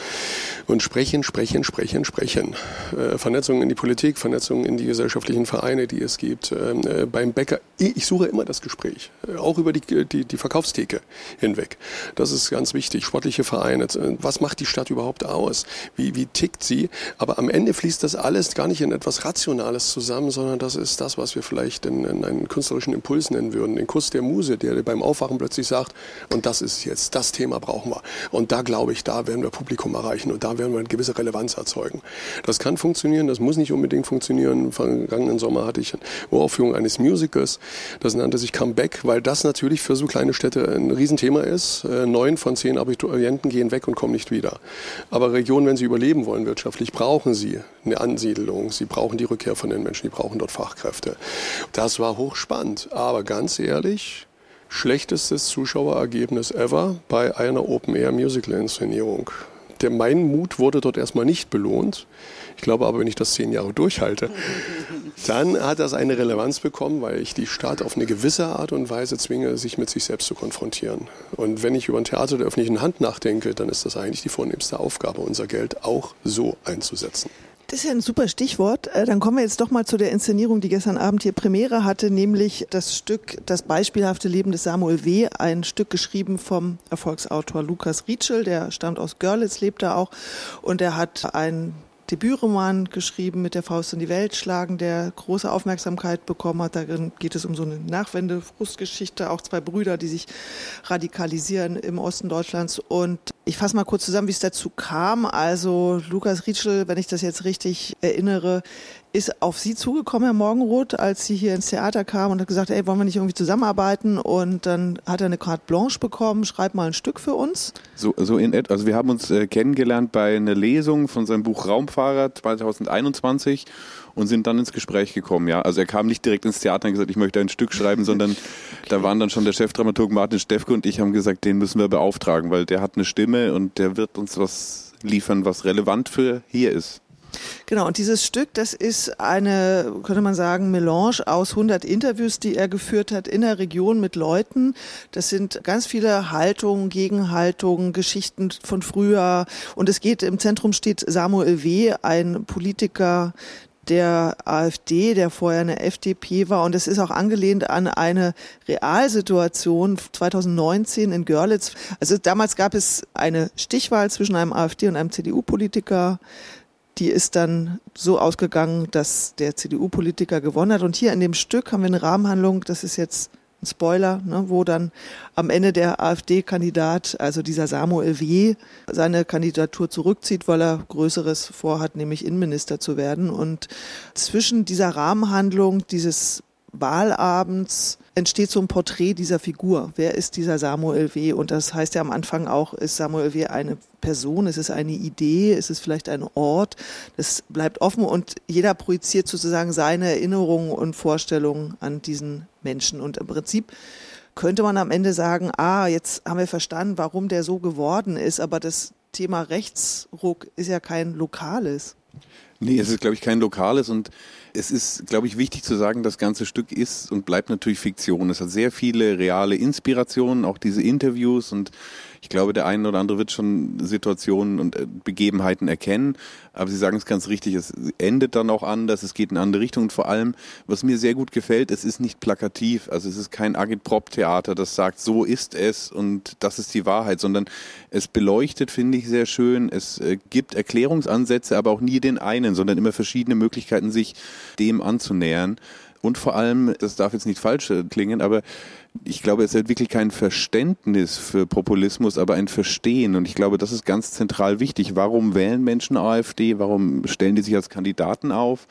Speaker 2: Und sprechen, sprechen, sprechen, sprechen. Äh, Vernetzung in die Politik, Vernetzung in die gesellschaftlichen Vereine, die es gibt. Ähm, äh, beim Bäcker, ich suche immer das Gespräch, äh, auch über die, die, die Verkaufstheke hinweg. Das ist ganz wichtig. Sportliche Vereine, äh, was macht die Stadt überhaupt aus? Wie, wie tickt sie? Aber am Ende fließt das alles gar nicht in etwas Rationales zusammen, sondern das ist das, was wir vielleicht in, in einen künstlerischen Impuls nennen würden. Den Kuss der Muse, der beim Aufwachen plötzlich sagt, und das ist jetzt, das Thema brauchen wir. Und da glaube ich, da werden wir Publikum erreichen und da werden wir eine gewisse Relevanz erzeugen. Das kann funktionieren, das muss nicht unbedingt funktionieren. Vergangenen Sommer hatte ich eine Uraufführung eines Musicals, das nannte sich Comeback, weil das natürlich für so kleine Städte ein Riesenthema ist. Äh, neun von zehn Abiturienten gehen weg und kommen nicht wieder. Aber Regionen, wenn sie überleben wollen wirtschaftlich, brauchen sie eine Ansiedlung. Sie brauchen die Rückkehr von den Menschen, die brauchen dort Fachkräfte. Das war hochspannend. Aber ganz ehrlich, schlechtestes Zuschauerergebnis ever bei einer Open-Air-Musical-Inszenierung. Der, mein Mut wurde dort erstmal nicht belohnt. Ich glaube aber, wenn ich das zehn Jahre durchhalte, dann hat das eine Relevanz bekommen, weil ich die Stadt auf eine gewisse Art und Weise zwinge, sich mit sich selbst zu konfrontieren. Und wenn ich über ein Theater der öffentlichen Hand nachdenke, dann ist das eigentlich die vornehmste Aufgabe, unser Geld auch so einzusetzen.
Speaker 7: Das ist ja ein super Stichwort. Äh, dann kommen wir jetzt doch mal zu der Inszenierung, die gestern Abend hier Premiere hatte, nämlich das Stück Das beispielhafte Leben des Samuel W., ein Stück geschrieben vom Erfolgsautor Lukas Rietschel, der stammt aus Görlitz, lebt da auch und er hat ein Debütroman geschrieben mit der Faust in die Welt schlagen, der große Aufmerksamkeit bekommen hat. Darin geht es um so eine Nachwende-Frustgeschichte, auch zwei Brüder, die sich radikalisieren im Osten Deutschlands. Und ich fasse mal kurz zusammen, wie es dazu kam. Also Lukas Rietschel, wenn ich das jetzt richtig erinnere, ist auf Sie zugekommen, Herr Morgenroth, als Sie hier ins Theater kamen und hat gesagt, ey, wollen wir nicht irgendwie zusammenarbeiten? Und dann hat er eine Carte Blanche bekommen, schreib mal ein Stück für uns.
Speaker 3: So, so in also wir haben uns äh, kennengelernt bei einer Lesung von seinem Buch Raumfahrer 2021 und sind dann ins Gespräch gekommen. Ja, also er kam nicht direkt ins Theater und gesagt, ich möchte ein Stück schreiben, sondern okay. da waren dann schon der Chefdramaturg Martin Steffke und ich haben gesagt, den müssen wir beauftragen, weil der hat eine Stimme und der wird uns was liefern, was relevant für hier ist.
Speaker 7: Genau, und dieses Stück, das ist eine, könnte man sagen, Melange aus 100 Interviews, die er geführt hat in der Region mit Leuten. Das sind ganz viele Haltungen, Gegenhaltungen, Geschichten von früher. Und es geht, im Zentrum steht Samuel W., ein Politiker, der AfD, der vorher eine FDP war. Und es ist auch angelehnt an eine Realsituation 2019 in Görlitz. Also damals gab es eine Stichwahl zwischen einem AfD und einem CDU-Politiker die ist dann so ausgegangen, dass der CDU-Politiker gewonnen hat. Und hier in dem Stück haben wir eine Rahmenhandlung, das ist jetzt ein Spoiler, ne, wo dann am Ende der AfD-Kandidat, also dieser Samuel W., seine Kandidatur zurückzieht, weil er Größeres vorhat, nämlich Innenminister zu werden. Und zwischen dieser Rahmenhandlung, dieses Wahlabends entsteht so ein Porträt dieser Figur. Wer ist dieser Samuel W.? Und das heißt ja am Anfang auch, ist Samuel W. eine Person, ist es eine Idee, ist es vielleicht ein Ort? Das bleibt offen und jeder projiziert sozusagen seine Erinnerungen und Vorstellungen an diesen Menschen. Und im Prinzip könnte man am Ende sagen, ah, jetzt haben wir verstanden, warum der so geworden ist, aber das Thema Rechtsruck ist ja kein lokales.
Speaker 3: Nee, es ist, glaube ich, kein lokales und es ist, glaube ich, wichtig zu sagen, das ganze Stück ist und bleibt natürlich Fiktion. Es hat sehr viele reale Inspirationen, auch diese Interviews und ich glaube, der eine oder andere wird schon Situationen und äh, Begebenheiten erkennen, aber Sie sagen es ganz richtig, es endet dann auch anders, es geht in eine andere Richtung. Und vor allem, was mir sehr gut gefällt, es ist nicht plakativ, also es ist kein Agitprop-Theater, das sagt, so ist es und das ist die Wahrheit, sondern es beleuchtet, finde ich, sehr schön, es äh, gibt Erklärungsansätze, aber auch nie den einen, sondern immer verschiedene Möglichkeiten, sich dem anzunähern. Und vor allem, das darf jetzt nicht falsch klingen, aber ich glaube, es ist wirklich kein Verständnis für Populismus, aber ein Verstehen. Und ich glaube, das ist ganz zentral wichtig. Warum wählen Menschen AfD? Warum stellen die sich als Kandidaten auf?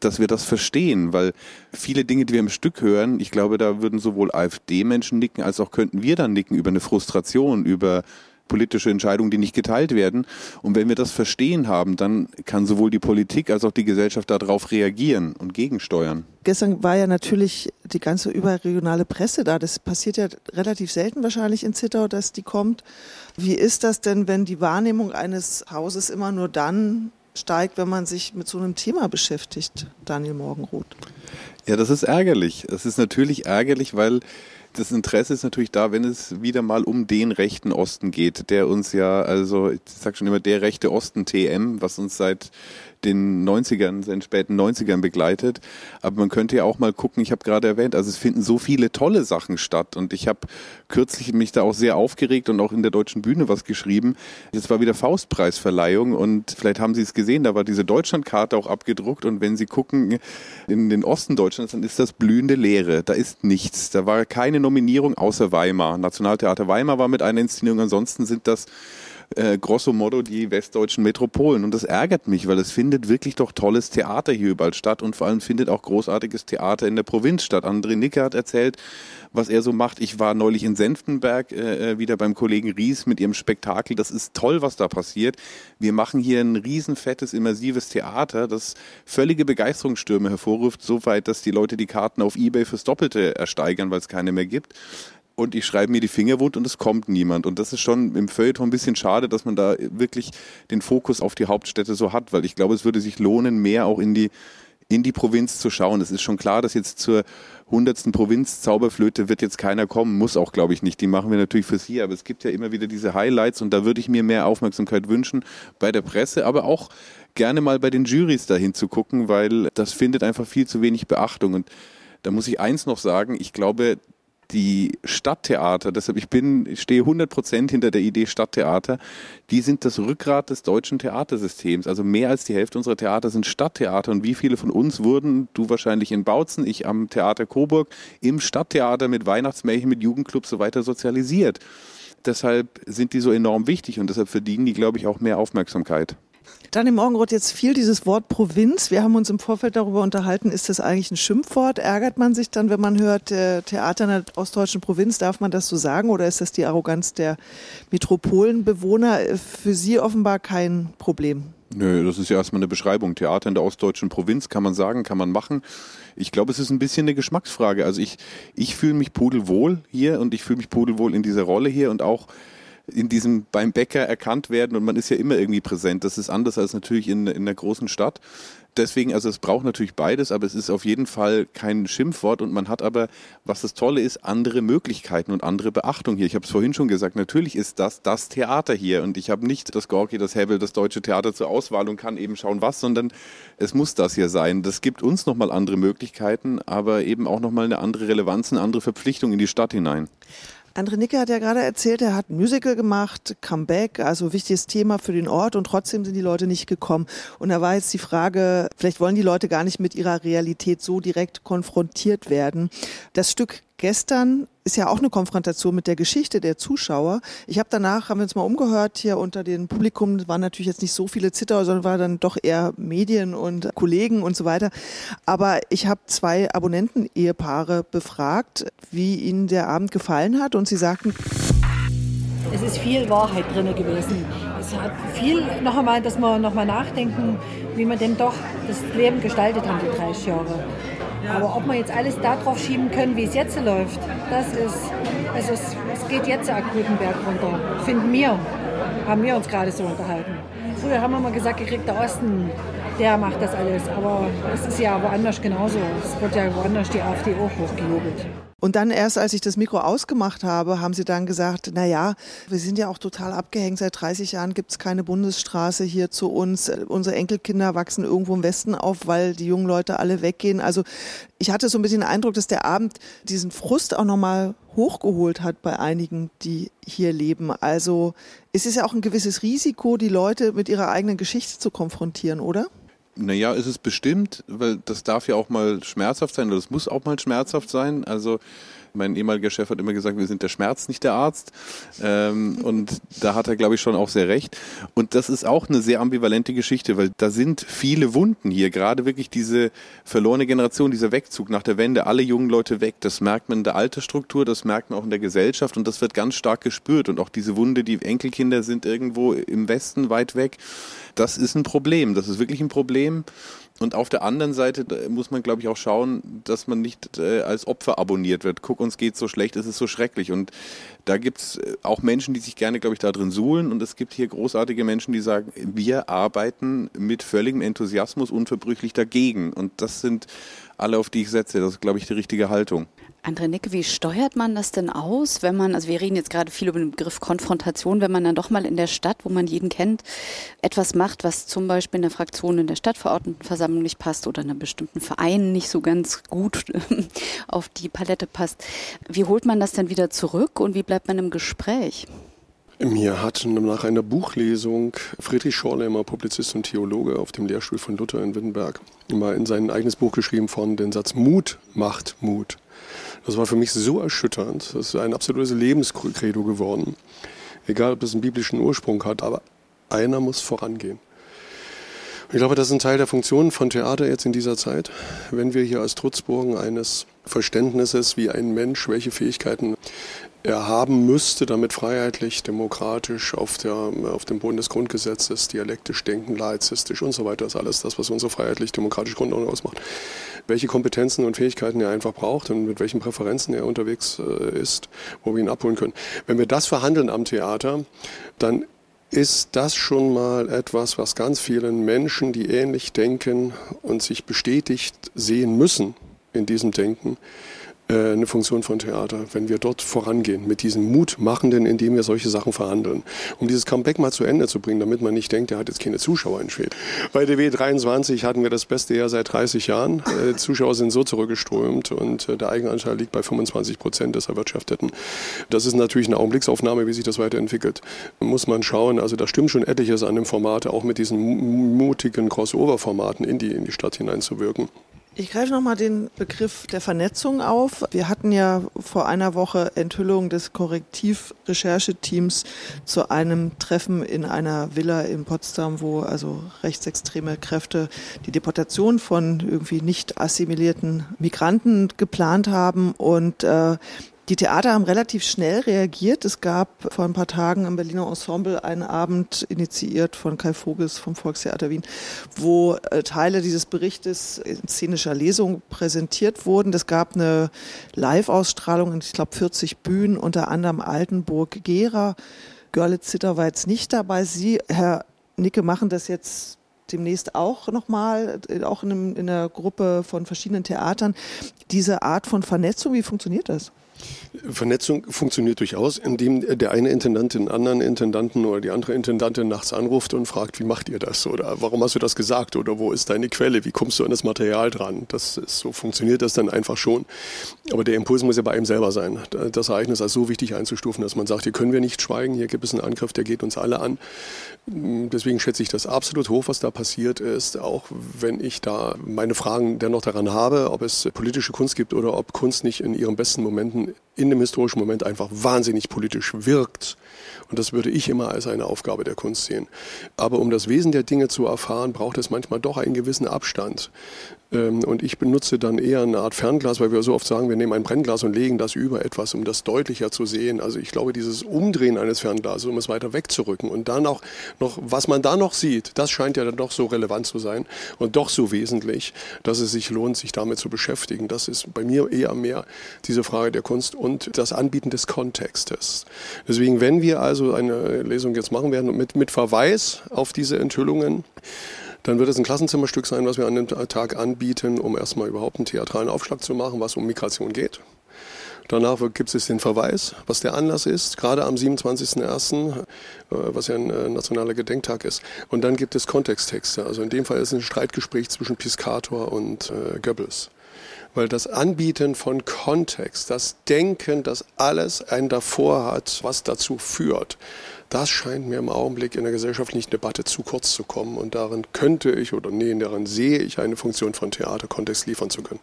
Speaker 3: Dass wir das verstehen, weil viele Dinge, die wir im Stück hören, ich glaube, da würden sowohl AfD-Menschen nicken, als auch könnten wir dann nicken über eine Frustration, über politische Entscheidungen, die nicht geteilt werden. Und wenn wir das verstehen haben, dann kann sowohl die Politik als auch die Gesellschaft darauf reagieren und gegensteuern.
Speaker 7: Gestern war ja natürlich die ganze überregionale Presse da. Das passiert ja relativ selten wahrscheinlich in Zittau, dass die kommt. Wie ist das denn, wenn die Wahrnehmung eines Hauses immer nur dann steigt, wenn man sich mit so einem Thema beschäftigt, Daniel Morgenroth?
Speaker 3: Ja, das ist ärgerlich. Es ist natürlich ärgerlich, weil das Interesse ist natürlich da, wenn es wieder mal um den rechten Osten geht, der uns ja, also ich sag schon immer, der rechte Osten TM, was uns seit den 90ern, den späten 90ern begleitet. Aber man könnte ja auch mal gucken, ich habe gerade erwähnt, also es finden so viele tolle Sachen statt. Und ich habe kürzlich mich da auch sehr aufgeregt und auch in der Deutschen Bühne was geschrieben. Jetzt war wieder Faustpreisverleihung und vielleicht haben Sie es gesehen, da war diese Deutschlandkarte auch abgedruckt. Und wenn Sie gucken in den Osten Deutschlands, dann ist das blühende Leere. Da ist nichts. Da war keine Nominierung außer Weimar. Nationaltheater Weimar war mit einer Inszenierung. Ansonsten sind das äh, grosso modo die westdeutschen Metropolen. Und das ärgert mich, weil es findet wirklich doch tolles Theater hier überall statt und vor allem findet auch großartiges Theater in der Provinz statt. André Nicke hat erzählt, was er so macht. Ich war neulich in Senftenberg äh, äh, wieder beim Kollegen Ries mit ihrem Spektakel. Das ist toll, was da passiert. Wir machen hier ein riesenfettes, immersives Theater, das völlige Begeisterungsstürme hervorruft, so weit, dass die Leute die Karten auf Ebay fürs Doppelte ersteigern, weil es keine mehr gibt. Und ich schreibe mir die Finger wund und es kommt niemand. Und das ist schon im Feuilleton ein bisschen schade, dass man da wirklich den Fokus auf die Hauptstädte so hat, weil ich glaube, es würde sich lohnen, mehr auch in die in die Provinz zu schauen. Es ist schon klar, dass jetzt zur hundertsten Provinz Zauberflöte wird jetzt keiner kommen, muss auch, glaube ich, nicht. Die machen wir natürlich für Sie, aber es gibt ja immer wieder diese Highlights und da würde ich mir mehr Aufmerksamkeit wünschen bei der Presse, aber auch gerne mal bei den Jurys dahin zu gucken, weil das findet einfach viel zu wenig Beachtung und da muss ich eins noch sagen, ich glaube, die Stadttheater, deshalb ich bin, ich stehe 100 Prozent hinter der Idee Stadttheater, die sind das Rückgrat des deutschen Theatersystems. Also mehr als die Hälfte unserer Theater sind Stadttheater. Und wie viele von uns wurden, du wahrscheinlich in Bautzen, ich am Theater Coburg, im Stadttheater mit Weihnachtsmärchen, mit Jugendclubs so weiter sozialisiert. Deshalb sind die so enorm wichtig und deshalb verdienen die, glaube ich, auch mehr Aufmerksamkeit.
Speaker 7: Dann im Morgenrot jetzt viel dieses Wort Provinz. Wir haben uns im Vorfeld darüber unterhalten, ist das eigentlich ein Schimpfwort? Ärgert man sich dann, wenn man hört, äh, Theater in der ostdeutschen Provinz, darf man das so sagen? Oder ist das die Arroganz der Metropolenbewohner? Äh, für Sie offenbar kein Problem.
Speaker 3: Nö, das ist ja erstmal eine Beschreibung. Theater in der ostdeutschen Provinz kann man sagen, kann man machen. Ich glaube, es ist ein bisschen eine Geschmacksfrage. Also ich, ich fühle mich pudelwohl hier und ich fühle mich pudelwohl in dieser Rolle hier und auch in diesem beim Bäcker erkannt werden und man ist ja immer irgendwie präsent. Das ist anders als natürlich in, in einer großen Stadt. Deswegen, also es braucht natürlich beides, aber es ist auf jeden Fall kein Schimpfwort und man hat aber, was das Tolle ist, andere Möglichkeiten und andere Beachtung hier. Ich habe es vorhin schon gesagt, natürlich ist das das Theater hier und ich habe nicht das Gorki, das Hebel, das Deutsche Theater zur Auswahl und kann eben schauen, was, sondern es muss das hier sein. Das gibt uns nochmal andere Möglichkeiten, aber eben auch nochmal eine andere Relevanz, eine andere Verpflichtung in die Stadt hinein.
Speaker 7: André Nicke hat ja gerade erzählt, er hat ein Musical gemacht, Comeback, also wichtiges Thema für den Ort und trotzdem sind die Leute nicht gekommen. Und da war jetzt die Frage, vielleicht wollen die Leute gar nicht mit ihrer Realität so direkt konfrontiert werden. Das Stück gestern ist ja auch eine Konfrontation mit der Geschichte der Zuschauer. Ich habe danach, haben wir uns mal umgehört hier unter dem Publikum, waren natürlich jetzt nicht so viele Zitter, sondern war dann doch eher Medien und Kollegen und so weiter. Aber ich habe zwei Abonnenten-Ehepaare befragt, wie ihnen der Abend gefallen hat und sie sagten,
Speaker 10: es ist viel Wahrheit drin gewesen. Es hat viel noch einmal, dass wir noch mal nachdenken, wie wir denn doch das Leben gestaltet haben, die 30 Jahre. Aber ob wir jetzt alles darauf schieben können, wie es jetzt läuft, das ist, also es, es geht jetzt akut den Berg runter. Finden wir, haben wir uns gerade so unterhalten. Früher haben wir mal gesagt, gekriegt der Osten, der macht das alles. Aber es ist ja woanders genauso. Es wird ja woanders die AfD auch hochgejubelt.
Speaker 7: Und dann erst, als ich das Mikro ausgemacht habe, haben sie dann gesagt, na ja, wir sind ja auch total abgehängt. Seit 30 Jahren gibt es keine Bundesstraße hier zu uns. Unsere Enkelkinder wachsen irgendwo im Westen auf, weil die jungen Leute alle weggehen. Also ich hatte so ein bisschen den Eindruck, dass der Abend diesen Frust auch nochmal hochgeholt hat bei einigen, die hier leben. Also es ist ja auch ein gewisses Risiko, die Leute mit ihrer eigenen Geschichte zu konfrontieren, oder?
Speaker 3: Naja, ist es bestimmt, weil das darf ja auch mal schmerzhaft sein oder das muss auch mal schmerzhaft sein. Also mein ehemaliger Chef hat immer gesagt, wir sind der Schmerz, nicht der Arzt. Ähm, und da hat er, glaube ich, schon auch sehr recht. Und das ist auch eine sehr ambivalente Geschichte, weil da sind viele Wunden hier. Gerade wirklich diese verlorene Generation, dieser Wegzug nach der Wende, alle jungen Leute weg. Das merkt man in der Altersstruktur, das merkt man auch in der Gesellschaft und das wird ganz stark gespürt. Und auch diese Wunde, die Enkelkinder sind irgendwo im Westen weit weg. Das ist ein Problem. Das ist wirklich ein Problem. Und auf der anderen Seite muss man, glaube ich, auch schauen, dass man nicht äh, als Opfer abonniert wird. Guck, uns geht so schlecht, es ist so schrecklich. Und da gibt es äh, auch Menschen, die sich gerne, glaube ich, da drin suhlen. Und es gibt hier großartige Menschen, die sagen, wir arbeiten mit völligem Enthusiasmus unverbrüchlich dagegen. Und das sind alle, auf die ich setze. Das ist, glaube ich, die richtige Haltung.
Speaker 8: André Nicke, wie steuert man das denn aus, wenn man, also wir reden jetzt gerade viel über den Begriff Konfrontation, wenn man dann doch mal in der Stadt, wo man jeden kennt, etwas macht, was zum Beispiel in der Fraktion in der Stadtverordnetenversammlung nicht passt oder in einem bestimmten Verein nicht so ganz gut auf die Palette passt. Wie holt man das denn wieder zurück und wie bleibt man im Gespräch?
Speaker 2: Mir hat nach einer Buchlesung Friedrich Schorlemer, Publizist und Theologe auf dem Lehrstuhl von Luther in Wittenberg, mal in sein eigenes Buch geschrieben von den Satz Mut macht Mut. Das war für mich so erschütternd. Das ist ein absolutes Lebenskredo geworden. Egal, ob es einen biblischen Ursprung hat, aber einer muss vorangehen. Ich glaube, das ist ein Teil der Funktion von Theater jetzt in dieser Zeit. Wenn wir hier als Trutzburgen eines Verständnisses, wie ein Mensch welche Fähigkeiten haben müsste, damit freiheitlich, demokratisch auf, der, auf dem Boden des Grundgesetzes, dialektisch denken, laizistisch und so weiter, das ist alles das, was unsere freiheitlich-demokratische Grundordnung ausmacht. Welche Kompetenzen und Fähigkeiten er einfach braucht und mit welchen Präferenzen er unterwegs äh, ist, wo wir ihn abholen können. Wenn wir das verhandeln am Theater, dann ist das schon mal etwas, was ganz vielen Menschen, die ähnlich denken und sich bestätigt sehen müssen in diesem Denken, eine Funktion von Theater, wenn wir dort vorangehen, mit diesem Mutmachenden, indem wir solche Sachen verhandeln. Um dieses Comeback mal zu Ende zu bringen, damit man nicht denkt, er hat jetzt keine Zuschauer in Schweden. Bei der W23 hatten wir das beste Jahr seit 30 Jahren. Äh, Zuschauer sind so zurückgeströmt und äh, der Eigenanteil liegt bei 25 Prozent des Erwirtschafteten. Das ist natürlich eine Augenblicksaufnahme, wie sich das weiterentwickelt. Muss man schauen, also da stimmt schon etliches an dem Format, auch mit diesen mutigen Crossover-Formaten in die, in die Stadt hineinzuwirken.
Speaker 7: Ich greife nochmal den Begriff der Vernetzung auf. Wir hatten ja vor einer Woche Enthüllung des Korrektiv-Rechercheteams zu einem Treffen in einer Villa in Potsdam, wo also rechtsextreme Kräfte die Deportation von irgendwie nicht assimilierten Migranten geplant haben. Und äh, die Theater haben relativ schnell reagiert. Es gab vor ein paar Tagen im Berliner Ensemble einen Abend initiiert von Kai Vogels vom Volkstheater Wien, wo äh, Teile dieses Berichtes in szenischer Lesung präsentiert wurden. Es gab eine Live-Ausstrahlung in, ich glaube, 40 Bühnen, unter anderem Altenburg, Gera. Görlitz Zitter war jetzt nicht dabei. Sie, Herr Nicke, machen das jetzt demnächst auch nochmal, äh, auch in, einem, in einer Gruppe von verschiedenen Theatern. Diese Art von Vernetzung, wie funktioniert das?
Speaker 2: Vernetzung funktioniert durchaus, indem der eine Intendant den anderen Intendanten oder die andere Intendantin nachts anruft und fragt, wie macht ihr das? Oder warum hast du das gesagt? Oder wo ist deine Quelle? Wie kommst du an das Material dran? Das ist, so funktioniert das dann einfach schon. Aber der Impuls muss ja bei einem selber sein. Das Ereignis als so wichtig einzustufen, dass man sagt, hier können wir nicht schweigen, hier gibt es einen Angriff, der geht uns alle an. Deswegen schätze ich das absolut hoch, was da passiert ist, auch wenn ich da meine Fragen dennoch daran habe, ob es politische Kunst gibt oder ob Kunst nicht in ihren besten Momenten in dem historischen Moment einfach wahnsinnig politisch wirkt. Und das würde ich immer als eine Aufgabe der Kunst sehen. Aber um das Wesen der Dinge zu erfahren, braucht es manchmal doch einen gewissen Abstand. Ähm, und ich benutze dann eher eine Art Fernglas, weil wir so oft sagen, wir nehmen ein Brennglas und legen das über etwas, um das deutlicher zu sehen. Also ich glaube, dieses Umdrehen eines Fernglases, um es weiter wegzurücken und dann auch noch, was man da noch sieht, das scheint ja dann doch so relevant zu sein und doch so wesentlich, dass es sich lohnt, sich damit zu beschäftigen. Das ist bei mir eher mehr diese Frage der Kunst und das Anbieten des Kontextes. Deswegen, wenn wir also eine Lesung jetzt machen werden mit, mit Verweis auf diese Enthüllungen, dann wird es ein Klassenzimmerstück sein, was wir an dem Tag anbieten, um erstmal überhaupt einen theatralen Aufschlag zu machen, was um Migration geht. Danach gibt es den Verweis, was der Anlass ist, gerade am 27.01., äh, was ja ein äh, nationaler Gedenktag ist. Und dann gibt es Kontexttexte. Also in dem Fall ist es ein Streitgespräch zwischen Piscator und äh, Goebbels. Weil das Anbieten von Kontext, das Denken, dass alles einen davor hat, was dazu führt, das scheint mir im Augenblick in der gesellschaftlichen Debatte zu kurz zu kommen. Und darin könnte ich oder nee, darin sehe ich eine Funktion von Theaterkontext liefern zu können.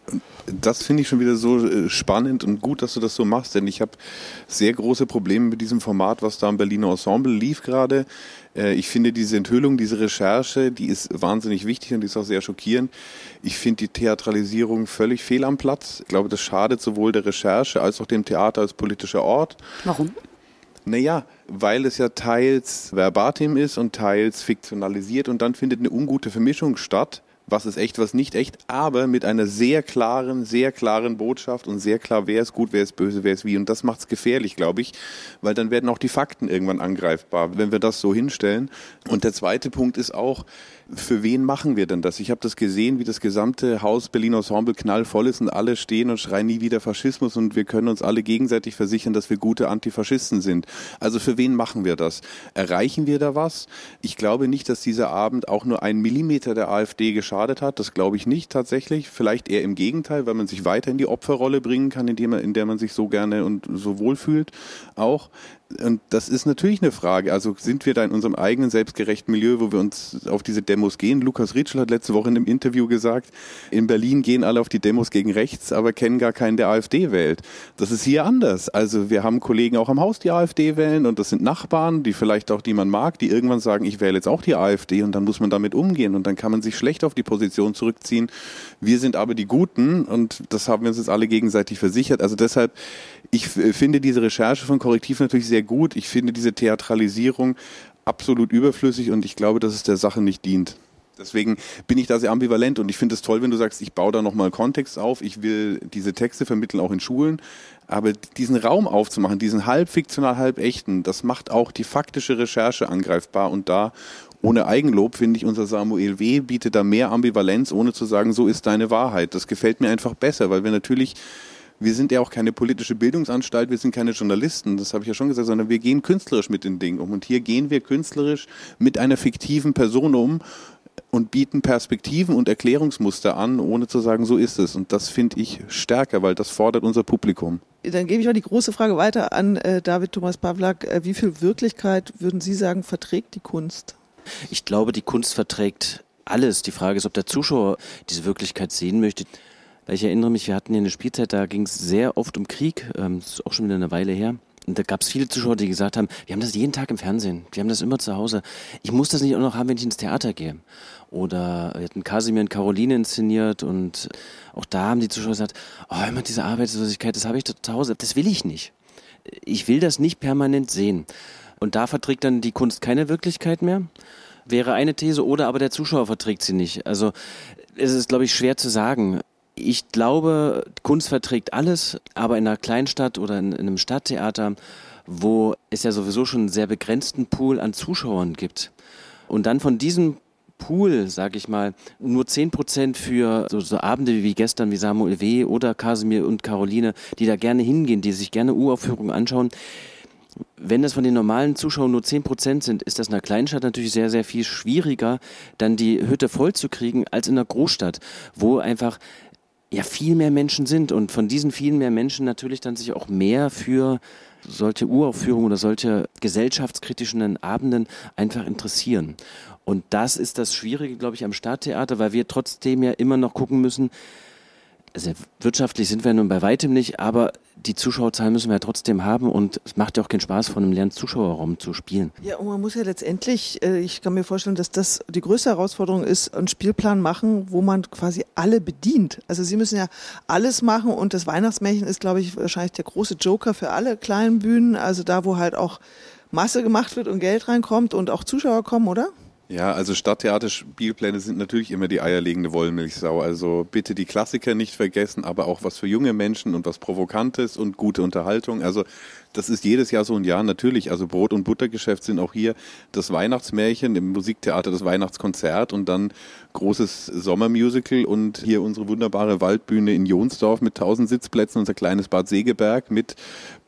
Speaker 3: Das finde ich schon wieder so äh, spannend und gut, dass du das so machst, denn ich habe sehr große Probleme mit diesem Format, was da im Berliner Ensemble lief gerade. Äh, ich finde diese Enthüllung, diese Recherche, die ist wahnsinnig wichtig und die ist auch sehr schockierend. Ich finde die Theatralisierung völlig fehl am Platz. Ich glaube, das schadet sowohl der Recherche als auch dem Theater als politischer Ort.
Speaker 8: Warum?
Speaker 3: Naja, weil es ja teils verbatim ist und teils fiktionalisiert und dann findet eine ungute Vermischung statt was ist echt, was nicht echt, aber mit einer sehr klaren, sehr klaren Botschaft und sehr klar, wer ist gut, wer ist böse, wer ist wie. Und das macht es gefährlich, glaube ich, weil dann werden auch die Fakten irgendwann angreifbar, wenn wir das so hinstellen. Und der zweite Punkt ist auch, für wen machen wir denn das? Ich habe das gesehen, wie das gesamte Haus Berlin Ensemble knallvoll ist und alle stehen und schreien nie wieder Faschismus und wir können uns alle gegenseitig versichern, dass wir gute Antifaschisten sind. Also für wen machen wir das? Erreichen wir da was? Ich glaube nicht, dass dieser Abend auch nur einen Millimeter der AfD geschadet hat. Das glaube ich nicht tatsächlich. Vielleicht eher im Gegenteil, weil man sich weiter in die Opferrolle bringen kann, indem man, in der man sich so gerne und so wohl fühlt. Auch Und das ist natürlich eine Frage. Also sind wir da in unserem eigenen selbstgerechten Milieu, wo wir uns auf diese Demos gehen? Lukas Ritschl hat letzte Woche in einem Interview gesagt, in Berlin gehen alle auf die Demos gegen rechts, aber kennen gar keinen, der AfD wählt. Das ist hier anders. Also wir haben Kollegen auch am Haus, die AfD wählen und das sind Nachbarn, die vielleicht auch, die man mag, die irgendwann sagen, ich wähle jetzt auch die AfD und dann muss man damit umgehen und dann kann man sich schlecht auf die Position zurückziehen. Wir sind aber die Guten und das haben wir uns jetzt alle gegenseitig versichert. Also deshalb, ich finde diese Recherche von Korrektiv natürlich sehr gut. Ich finde diese Theatralisierung absolut überflüssig und ich glaube, dass es der Sache nicht dient. Deswegen bin ich da sehr ambivalent und ich finde es toll, wenn du sagst, ich baue da nochmal Kontext auf, ich will diese Texte vermitteln, auch in Schulen, aber diesen Raum aufzumachen, diesen halb fiktional, halb echten, das macht auch die faktische Recherche angreifbar und da ohne Eigenlob finde ich, unser Samuel W. bietet da mehr Ambivalenz, ohne zu sagen, so ist deine Wahrheit. Das gefällt mir einfach besser, weil wir natürlich wir sind ja auch keine politische Bildungsanstalt, wir sind keine Journalisten, das habe ich ja schon gesagt, sondern wir gehen künstlerisch mit den Dingen um. Und hier gehen wir künstlerisch mit einer fiktiven Person um und bieten Perspektiven und Erklärungsmuster an, ohne zu sagen, so ist es. Und das finde ich stärker, weil das fordert unser Publikum.
Speaker 7: Dann gebe ich mal die große Frage weiter an äh, David Thomas Pawlak. Äh, wie viel Wirklichkeit, würden Sie sagen, verträgt die Kunst?
Speaker 9: Ich glaube, die Kunst verträgt alles. Die Frage ist, ob der Zuschauer diese Wirklichkeit sehen möchte. Ich erinnere mich, wir hatten hier eine Spielzeit, da ging es sehr oft um Krieg. Ähm, das ist auch schon wieder eine Weile her. Und da gab es viele Zuschauer, die gesagt haben, wir haben das jeden Tag im Fernsehen, wir haben das immer zu Hause. Ich muss das nicht auch noch haben, wenn ich ins Theater gehe. Oder wir hatten Kasimir und Caroline inszeniert und auch da haben die Zuschauer gesagt, oh, immer diese Arbeitslosigkeit, das habe ich zu Hause, das will ich nicht. Ich will das nicht permanent sehen. Und da verträgt dann die Kunst keine Wirklichkeit mehr, wäre eine These, oder aber der Zuschauer verträgt sie nicht. Also es ist, glaube ich, schwer zu sagen. Ich glaube, Kunst verträgt alles, aber in einer Kleinstadt oder in, in einem Stadttheater, wo es ja sowieso schon einen sehr begrenzten Pool an Zuschauern gibt. Und dann von diesem Pool, sag ich mal, nur 10% für so, so, Abende wie gestern, wie Samuel W. oder Kasimir und Caroline, die da gerne hingehen, die sich gerne Uraufführungen anschauen. Wenn das von den normalen Zuschauern nur 10% sind, ist das in einer Kleinstadt natürlich sehr, sehr viel schwieriger, dann die Hütte voll zu kriegen, als in einer Großstadt, wo einfach ja viel mehr Menschen sind und von diesen vielen mehr Menschen natürlich dann sich auch mehr für solche Uraufführungen oder solche gesellschaftskritischen Abenden einfach interessieren. Und das ist das Schwierige, glaube ich, am Stadttheater, weil wir trotzdem ja immer noch gucken müssen, also wirtschaftlich sind wir nun bei weitem nicht, aber die Zuschauerzahlen müssen wir ja trotzdem haben und es macht ja auch keinen Spaß, von einem leeren Zuschauerraum zu spielen.
Speaker 7: Ja, und man muss ja letztendlich, äh, ich kann mir vorstellen, dass das die größte Herausforderung ist, einen Spielplan machen, wo man quasi alle bedient. Also Sie müssen ja alles machen und das Weihnachtsmärchen ist, glaube ich, wahrscheinlich der große Joker für alle kleinen Bühnen, also da, wo halt auch Masse gemacht wird und Geld reinkommt und auch Zuschauer kommen, oder?
Speaker 3: Ja, also Stadttheaterspielpläne sind natürlich immer die eierlegende Wollmilchsau. Also bitte die Klassiker nicht vergessen, aber auch was für junge Menschen und was Provokantes und gute Unterhaltung. Also das ist jedes Jahr so ein Jahr natürlich. Also Brot- und Buttergeschäft sind auch hier das Weihnachtsmärchen, im Musiktheater das Weihnachtskonzert und dann großes Sommermusical und hier unsere wunderbare Waldbühne in Jonsdorf mit tausend Sitzplätzen, unser kleines Bad Segeberg mit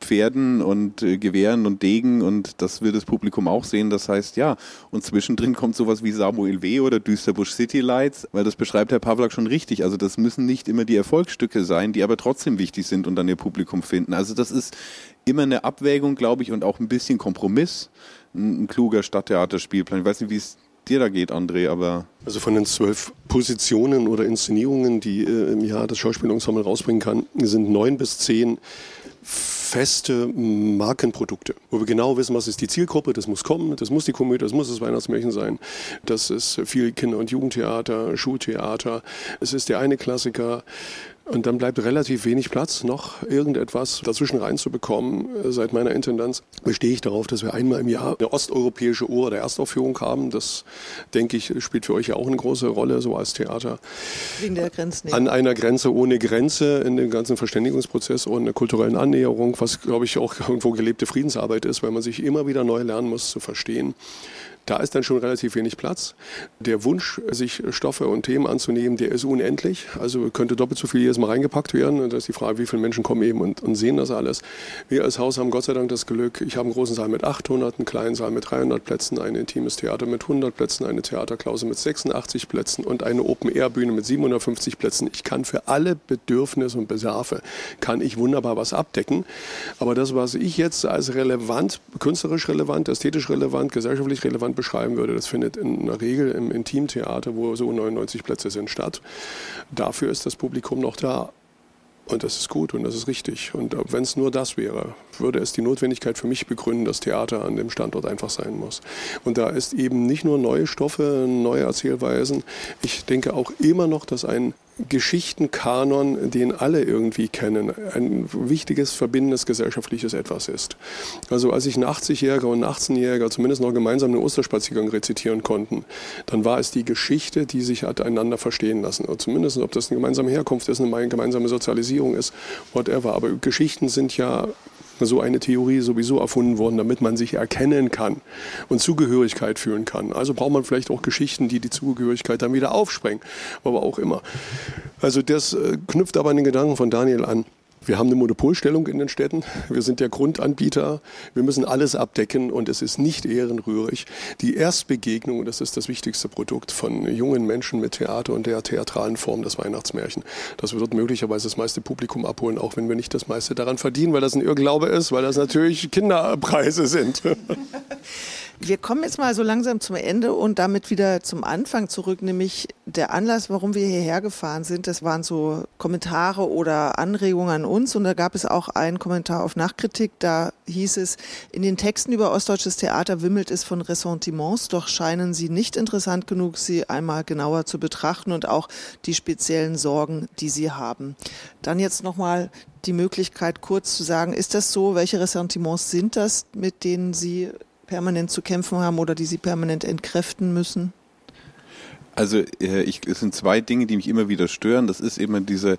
Speaker 3: Pferden und äh, Gewehren und Degen und das wird das Publikum auch sehen. Das heißt, ja, und zwischendrin kommt sowas wie Samuel W. oder Düsterbusch City Lights, weil das beschreibt Herr Pavlak schon richtig. Also das müssen nicht immer die Erfolgsstücke sein, die aber trotzdem wichtig sind und dann ihr Publikum finden. Also das ist immer eine Abwägung, glaube ich, und auch ein bisschen Kompromiss. Ein, ein kluger Stadttheaterspielplan. Ich weiß nicht, wie es dir da geht, André, aber.
Speaker 2: Also von den zwölf Positionen oder Inszenierungen, die äh, im Jahr das Schauspielensemble rausbringen kann, sind neun bis zehn feste Markenprodukte, wo wir genau wissen, was ist die Zielgruppe, das muss kommen, das muss die Komödie, das muss das Weihnachtsmärchen sein. Das ist viel Kinder- und Jugendtheater, Schultheater. Es ist der eine Klassiker, und dann bleibt relativ wenig Platz, noch irgendetwas dazwischen reinzubekommen. Seit meiner Intendanz bestehe ich darauf, dass wir einmal im Jahr eine osteuropäische Uhr der Erstaufführung haben. Das, denke ich, spielt für euch ja auch eine große Rolle, so als Theater.
Speaker 7: Wegen der Grenzen.
Speaker 2: An einer Grenze ohne Grenze in dem ganzen Verständigungsprozess und einer kulturellen Annäherung, was, glaube ich, auch irgendwo gelebte Friedensarbeit ist, weil man sich immer wieder neu lernen muss zu verstehen Da ist dann schon relativ wenig Platz. Der Wunsch, sich Stoffe und Themen anzunehmen, der ist unendlich. Also könnte doppelt so viel jedes Mal reingepackt werden. Und da ist die Frage, wie viele Menschen kommen eben und, und sehen das alles. Wir als Haus haben Gott sei Dank das Glück, ich habe einen großen Saal mit 800, einen kleinen Saal mit 300 Plätzen, ein intimes Theater mit 100 Plätzen, eine Theaterklause mit 86 Plätzen und eine Open-Air-Bühne mit 750 Plätzen. Ich kann für alle Bedürfnisse und Bedarfe, kann ich wunderbar was abdecken. Aber das, was ich jetzt als relevant, künstlerisch relevant, ästhetisch relevant, gesellschaftlich relevant beschreiben würde, das findet in der Regel im Intimtheater, wo so 99 Plätze sind, statt. Dafür ist das Publikum noch da. Und das ist gut und das ist richtig. Und wenn es nur das wäre, würde es die Notwendigkeit für mich begründen, dass Theater an dem Standort einfach sein muss. Und da ist eben nicht nur neue Stoffe, neue Erzählweisen. Ich denke auch immer noch, dass ein Geschichtenkanon, den alle irgendwie kennen, ein wichtiges, verbindendes gesellschaftliches Etwas ist. Also als ich ein 80-Jähriger und ein 18-Jähriger zumindest noch gemeinsam den Osterspaziergang rezitieren konnten, dann war es die Geschichte, die sich hat einander verstehen lassen. Oder zumindest, ob das eine gemeinsame Herkunft ist, eine gemeinsame Sozialisierung ist, whatever. Aber Geschichten sind ja so eine Theorie sowieso erfunden worden, damit man sich erkennen kann und Zugehörigkeit fühlen kann. Also braucht man vielleicht auch Geschichten, die die Zugehörigkeit dann wieder aufsprengen, aber auch immer. Also das äh, knüpft aber an den Gedanken von Daniel an. Wir haben eine Monopolstellung in den Städten. Wir sind der Grundanbieter. Wir müssen alles abdecken und es ist nicht ehrenrührig. Die Erstbegegnung, das ist das wichtigste Produkt von jungen Menschen mit Theater und der theatralen Form, das Weihnachtsmärchen. Das wird möglicherweise das meiste Publikum abholen, auch wenn wir nicht das meiste daran verdienen, weil das ein Irrglaube ist, weil das natürlich Kinderpreise sind.
Speaker 7: Wir kommen jetzt mal so langsam zum Ende und damit wieder zum Anfang zurück, nämlich der Anlass, warum wir hierher gefahren sind. Das waren so Kommentare oder Anregungen an uns und da gab es auch einen Kommentar auf Nachkritik. Da hieß es, in den Texten über ostdeutsches Theater wimmelt es von Ressentiments, doch scheinen sie nicht interessant genug, sie einmal genauer zu betrachten und auch die speziellen Sorgen, die sie haben. Dann jetzt nochmal die Möglichkeit, kurz zu sagen, ist das so? Welche Ressentiments sind das, mit denen Sie permanent zu kämpfen haben oder die sie permanent entkräften müssen?
Speaker 3: Also äh, ich, es sind zwei Dinge, die mich immer wieder stören. Das ist immer diese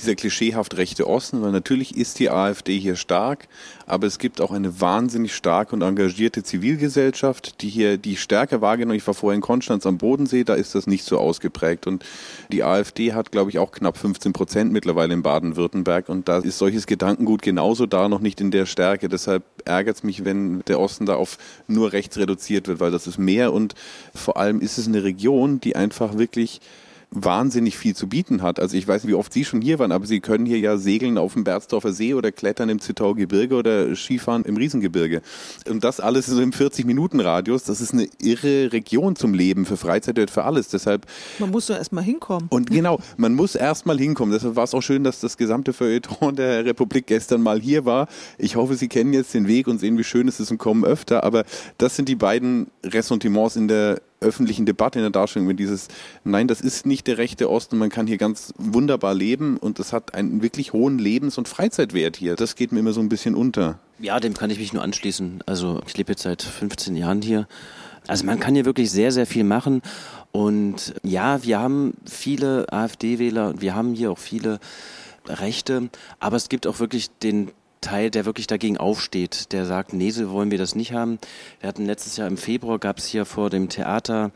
Speaker 3: dieser klischeehaft rechte Osten, weil natürlich ist die AfD hier stark, aber es gibt auch eine wahnsinnig starke und engagierte Zivilgesellschaft, die hier die Stärke wahrgenommen. Ich war vorher in Konstanz am Bodensee, da ist das nicht so ausgeprägt. Und die AfD hat, glaube ich, auch knapp 15 Prozent mittlerweile in Baden-Württemberg. Und da ist solches Gedankengut genauso da, noch nicht in der Stärke. Deshalb ärgert es mich, wenn der Osten da auf nur rechts reduziert wird, weil das ist mehr und vor allem ist es eine Region, die einfach wirklich wahnsinnig viel zu bieten hat. Also ich weiß nicht, wie oft Sie schon hier waren, aber Sie können hier ja segeln auf dem Berzdorfer See oder klettern im Zittauer Gebirge oder Skifahren im Riesengebirge. Und das alles so im 40-Minuten-Radius. Das ist eine irre Region zum Leben, für Freizeit und für alles. Deshalb.
Speaker 7: Man muss doch erstmal hinkommen.
Speaker 3: Und genau, man muss erstmal hinkommen. Deshalb war es auch schön, dass das gesamte Feuilleton der Republik gestern mal hier war. Ich hoffe, Sie kennen jetzt den Weg und sehen, wie schön es ist und kommen öfter. Aber das sind die beiden Ressentiments in der öffentlichen Debatte in der Darstellung, wenn dieses, nein, das ist nicht der rechte Osten, man kann hier ganz wunderbar leben und es hat einen wirklich hohen Lebens- und Freizeitwert hier. Das geht mir immer so ein bisschen unter.
Speaker 9: Ja, dem kann ich mich nur anschließen. Also ich lebe jetzt seit 15 Jahren hier. Also man kann hier wirklich sehr, sehr viel machen. Und ja, wir haben viele AfD-Wähler und wir haben hier auch viele Rechte, aber es gibt auch wirklich den Teil, der wirklich dagegen aufsteht, der sagt, nee, so wollen wir das nicht haben. Wir hatten letztes Jahr im Februar, gab es hier vor dem Theater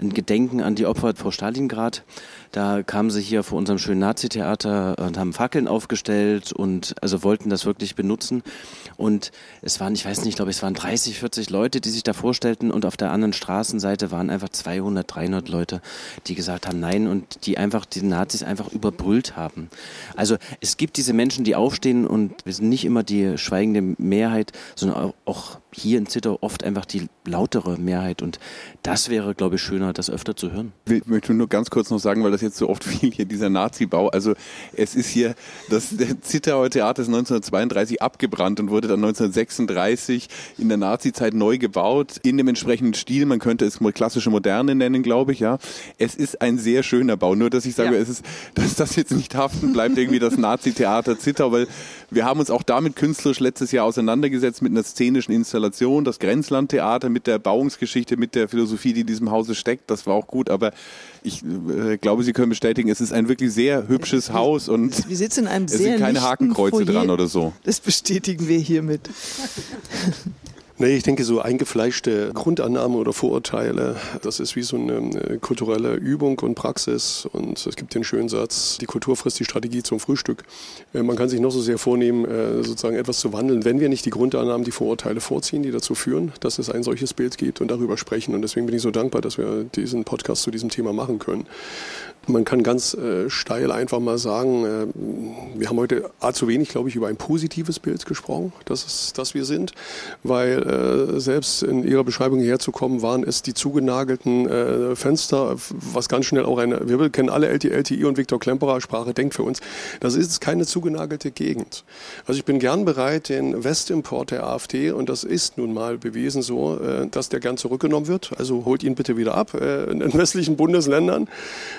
Speaker 9: ein Gedenken an die Opfer vor Stalingrad. Da kamen sie hier vor unserem schönen Nazi-Theater und haben Fackeln aufgestellt und also wollten das wirklich benutzen. Und es waren, ich weiß nicht, ich glaube, es waren 30, 40 Leute, die sich da vorstellten und auf der anderen Straßenseite waren einfach 200, 300 Leute, die gesagt haben Nein und die einfach die Nazis einfach überbrüllt haben. Also es gibt diese Menschen, die aufstehen und wir sind nicht immer die schweigende Mehrheit, sondern auch hier in Zittau oft einfach die lautere Mehrheit und das wäre, glaube ich, schöner, das öfter zu hören.
Speaker 3: Ich möchte nur ganz kurz noch sagen, weil das jetzt so oft fiel, hier dieser Nazi-Bau. Also es ist hier, das Zittauer Theater ist 1932 abgebrannt und wurde dann 1936 in der Nazi-Zeit neu gebaut, in dem entsprechenden Stil. Man könnte es klassische Moderne nennen, glaube ich, ja. Es ist ein sehr schöner Bau. Nur, dass ich sage, ja. es ist, dass das jetzt nicht haften bleibt, irgendwie das Nazi-Theater Zittau, weil wir haben uns auch damit künstlerisch letztes Jahr auseinandergesetzt mit einer szenischen Installation, das Grenzlandtheater mit der Bauungsgeschichte, mit der Philosophie, die in diesem Hause steckt. Das war auch gut, aber ich äh, glaube, Sie können bestätigen, es ist ein wirklich sehr hübsches Haus und
Speaker 7: wir sitzen in einem
Speaker 3: es
Speaker 7: sehr
Speaker 3: sind keine Hakenkreuze
Speaker 7: Foyer.
Speaker 3: dran oder so.
Speaker 7: Das bestätigen wir hiermit.
Speaker 2: Nee, ich denke, so eingefleischte Grundannahmen oder Vorurteile, das ist wie so eine kulturelle Übung und Praxis. Und es gibt den schönen Satz, die Kultur frisst die Strategie zum Frühstück. Äh, man kann sich noch so sehr vornehmen, äh, sozusagen etwas zu wandeln, wenn wir nicht die Grundannahmen, die Vorurteile vorziehen, die dazu führen, dass es ein solches Bild gibt und darüber sprechen. Und deswegen bin ich so dankbar, dass wir diesen Podcast zu diesem Thema machen können. Man kann ganz äh, steil einfach mal sagen, äh, wir haben heute A zu wenig, glaube ich, über ein positives Bild gesprochen, das ist, dass wir sind, weil äh, selbst in Ihrer Beschreibung herzukommen, waren es die zugenagelten äh, Fenster, was ganz schnell auch eine, wir kennen alle LTI, LTI und Viktor Klemperer Sprache, denkt für uns, das ist keine zugenagelte Gegend. Also ich bin gern bereit, den Westimport der AfD, und das ist nun mal bewiesen so, äh, dass der gern zurückgenommen wird, also holt ihn bitte wieder ab äh, in den westlichen Bundesländern,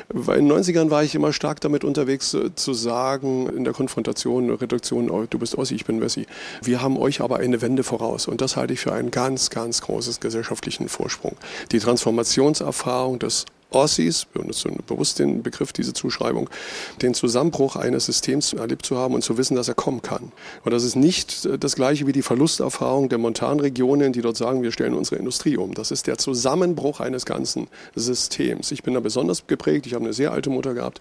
Speaker 2: weil in den 90ern war ich immer stark damit unterwegs äh, zu sagen, in der Konfrontation, Reduktion, oh, du bist Ossi, ich bin Wessi. Wir haben euch aber eine Wende voraus. Und das halte ich für einen ganz, ganz großes gesellschaftlichen Vorsprung. Die Transformationserfahrung des Ossis, wir benutzen bewusst den Begriff, diese Zuschreibung, den Zusammenbruch eines Systems erlebt zu haben und zu wissen, dass er kommen kann. Und das ist nicht das gleiche wie die Verlusterfahrung der Montanregionen, die dort sagen, wir stellen unsere Industrie um. Das ist der Zusammenbruch eines ganzen Systems. Ich bin da besonders geprägt. Ich habe eine sehr alte Mutter gehabt,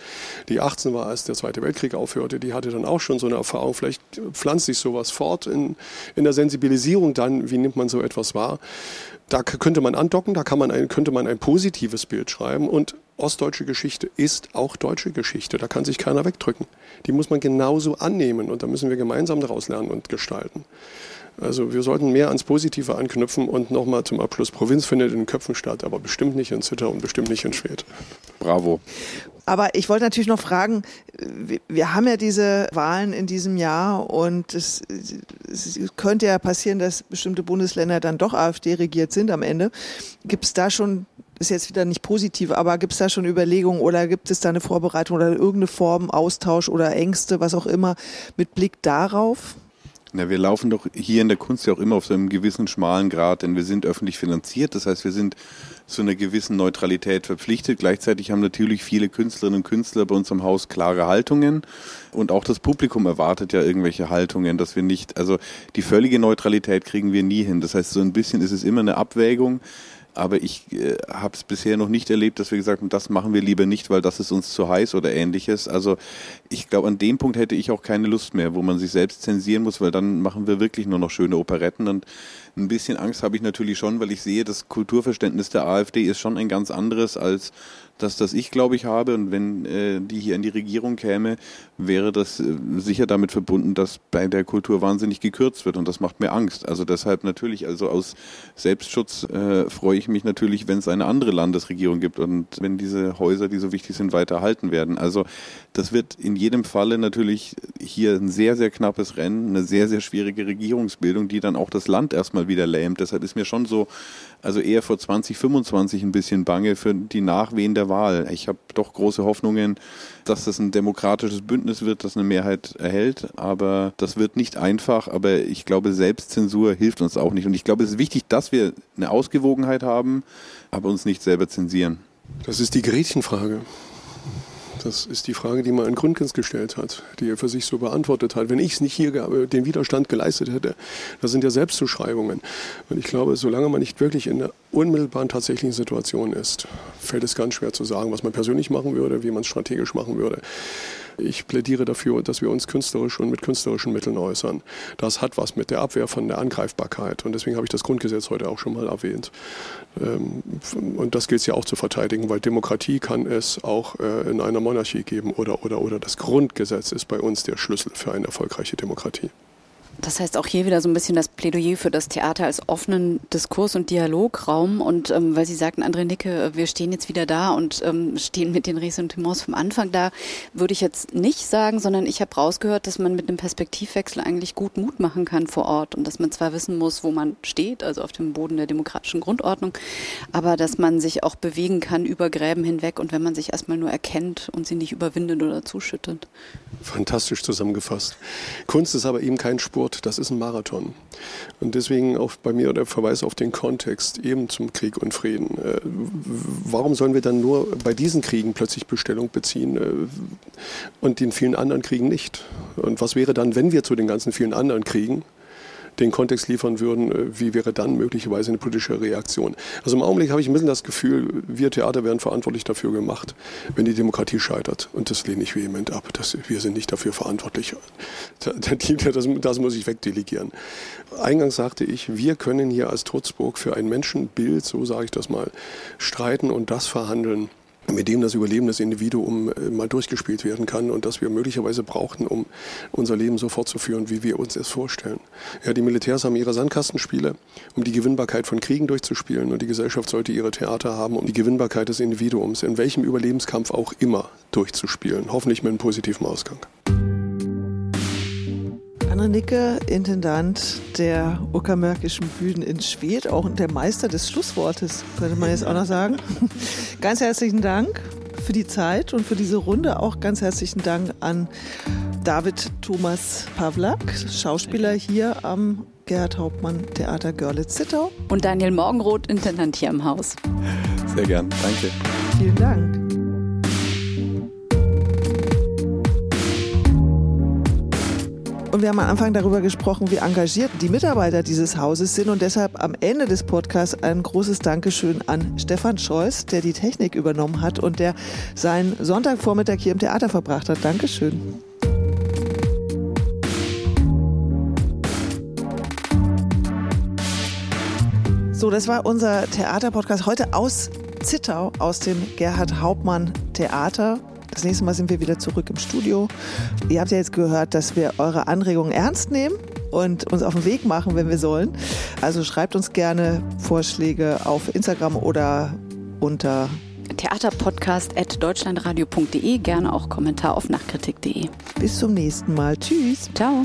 Speaker 2: die 18 war, als der Zweite Weltkrieg aufhörte. Die hatte dann auch schon so eine Erfahrung. Vielleicht pflanzt sich sowas fort in, in der Sensibilisierung dann, wie nimmt man so etwas wahr. Da könnte man andocken, da kann man ein, könnte man ein positives Bild schreiben und ostdeutsche Geschichte ist auch deutsche Geschichte. Da kann sich keiner wegdrücken. Die muss man genauso annehmen und da müssen wir gemeinsam daraus lernen und gestalten. Also wir sollten mehr ans Positive anknüpfen und nochmal zum Abschluss, Provinz findet in Köpfen statt, aber bestimmt nicht in Zitter und bestimmt nicht in Schwedt.
Speaker 3: Bravo.
Speaker 7: Aber ich wollte natürlich noch fragen, wir haben ja diese Wahlen in diesem Jahr und es, es könnte ja passieren, dass bestimmte Bundesländer dann doch AfD regiert sind am Ende. Gibt es da schon ist jetzt wieder nicht positiv, aber gibt es da schon Überlegungen oder gibt es da eine Vorbereitung oder irgendeine Form, Austausch oder Ängste, was auch immer, mit Blick darauf?
Speaker 3: Na, wir laufen doch hier in der Kunst ja auch immer auf so einem gewissen schmalen Grad, denn wir sind öffentlich finanziert. Das heißt, wir sind zu einer gewissen Neutralität verpflichtet. Gleichzeitig haben natürlich viele Künstlerinnen und Künstler bei uns im Haus klare Haltungen. Und auch das Publikum erwartet ja irgendwelche Haltungen, dass wir nicht, also die völlige Neutralität kriegen wir nie hin. Das heißt, so ein bisschen ist es immer eine Abwägung aber ich äh, habe es bisher noch nicht erlebt, dass wir gesagt haben, das machen wir lieber nicht, weil das ist uns zu heiß oder ähnliches. Also ich glaube, an dem Punkt hätte ich auch keine Lust mehr, wo man sich selbst zensieren muss, weil dann machen wir wirklich nur noch schöne Operetten und ein bisschen Angst habe ich natürlich schon, weil ich sehe, das Kulturverständnis der AfD ist schon ein ganz anderes als das, das ich glaube ich habe. Und wenn äh, die hier in die Regierung käme, wäre das äh, sicher damit verbunden, dass bei der Kultur wahnsinnig gekürzt wird. Und das macht mir Angst. Also deshalb natürlich, also aus Selbstschutz äh, freue ich mich natürlich, wenn es eine andere Landesregierung gibt und wenn diese Häuser, die so wichtig sind, weiter erhalten werden. Also das wird in jedem Falle natürlich hier ein sehr, sehr knappes Rennen, eine sehr, sehr schwierige Regierungsbildung, die dann auch das Land erstmal wieder lähmt. Deshalb ist mir schon so also eher vor 2025 ein bisschen bange für die Nachwehen der Wahl. Ich habe doch große Hoffnungen, dass das ein demokratisches Bündnis wird, das eine Mehrheit erhält. Aber das wird nicht einfach. Aber ich glaube, Selbstzensur hilft uns auch nicht. Und ich glaube, es ist wichtig, dass wir eine Ausgewogenheit haben, aber uns nicht selber zensieren.
Speaker 2: Das ist die Gretchenfrage. Das ist die Frage, die man an Grundgens gestellt hat, die er für sich so beantwortet hat. Wenn ich es nicht hier den Widerstand geleistet hätte, das sind ja Selbstzuschreibungen. Und ich glaube, solange man nicht wirklich in der unmittelbaren tatsächlichen Situation ist, fällt es ganz schwer zu sagen, was man persönlich machen würde, wie man es strategisch machen würde. Ich plädiere dafür, dass wir uns künstlerisch und mit künstlerischen Mitteln äußern. Das hat was mit der Abwehr von der Angreifbarkeit. Und deswegen habe ich das Grundgesetz heute auch schon mal erwähnt. Ähm, und das gilt es ja auch zu verteidigen, weil Demokratie kann es auch äh, in einer Monarchie geben oder, oder, oder. Das Grundgesetz ist bei uns der Schlüssel für eine erfolgreiche Demokratie.
Speaker 8: Das heißt auch hier wieder so ein bisschen das Plädoyer für das Theater als offenen Diskurs- und Dialograum. Und ähm, weil Sie sagten, André Nicke, wir stehen jetzt wieder da und ähm, stehen mit den Ressentiments vom Anfang da, würde ich jetzt nicht sagen, sondern ich habe rausgehört, dass man mit einem Perspektivwechsel eigentlich gut Mut machen kann vor Ort und dass man zwar wissen muss, wo man steht, also auf dem Boden der demokratischen Grundordnung, aber dass man sich auch bewegen kann über Gräben hinweg und wenn man sich erstmal nur erkennt und sie nicht überwindet oder zuschüttet.
Speaker 2: Fantastisch zusammengefasst. Kunst ist aber eben kein Sport Sport, das ist ein Marathon. Und deswegen auch bei mir der Verweis auf den Kontext eben zum Krieg und Frieden. Äh, warum sollen wir dann nur bei diesen Kriegen plötzlich Bestellung beziehen äh, und den vielen anderen Kriegen nicht? Und was wäre dann, wenn wir zu den ganzen vielen anderen Kriegen den Kontext liefern würden, äh, wie wäre dann möglicherweise eine politische Reaktion. Also im Augenblick habe ich ein bisschen das Gefühl, wir Theater werden verantwortlich dafür gemacht, wenn die Demokratie scheitert. Und das lehne ich vehement ab. Das, wir sind nicht dafür verantwortlich. Das, das muss ich wegdelegieren. Eingangs sagte ich, wir können hier als Trutzburg für ein Menschenbild, so sage ich das mal, streiten und das verhandeln, mit dem das Überleben des Individuums äh, mal durchgespielt werden kann und das wir möglicherweise brauchten, um unser Leben so fortzuführen, wie wir uns es vorstellen. Ja, die Militärs haben ihre Sandkastenspiele, um die Gewinnbarkeit von Kriegen durchzuspielen und die Gesellschaft sollte ihre Theater haben, um die Gewinnbarkeit des Individuums in welchem Überlebenskampf auch immer durchzuspielen, hoffentlich mit einem positiven Ausgang.
Speaker 7: Anne Nicke, Intendant der Uckermärkischen Bühnen in Schwedt, auch der Meister des Schlusswortes, könnte man jetzt auch noch sagen. Ganz herzlichen Dank für die Zeit und für diese Runde. Auch ganz herzlichen Dank an David Thomas Pawlak, Schauspieler hier am Gerhard Hauptmann Theater Görlitz-Zittau.
Speaker 8: Und Daniel Morgenroth, Intendant hier im Haus.
Speaker 3: Sehr gern, danke.
Speaker 7: Vielen Dank. Und wir haben am Anfang darüber gesprochen, wie engagiert die Mitarbeiter dieses Hauses sind. Und deshalb am Ende des Podcasts ein großes Dankeschön an Stefan Scholz, der die Technik übernommen hat und der seinen Sonntagvormittag hier im Theater verbracht hat. Dankeschön. So, das war unser Theaterpodcast heute aus Zittau, aus dem Gerhard Hauptmann Theater. Das nächste Mal sind wir wieder zurück im Studio. Ihr habt ja jetzt gehört, dass wir eure Anregungen ernst nehmen und uns auf den Weg machen, wenn wir sollen. Also schreibt uns gerne Vorschläge auf Instagram oder unter
Speaker 8: theaterpodcast.deutschlandradio.de, gerne auch Kommentar auf nachkritik.de.
Speaker 7: Bis zum nächsten Mal. Tschüss.
Speaker 8: Ciao.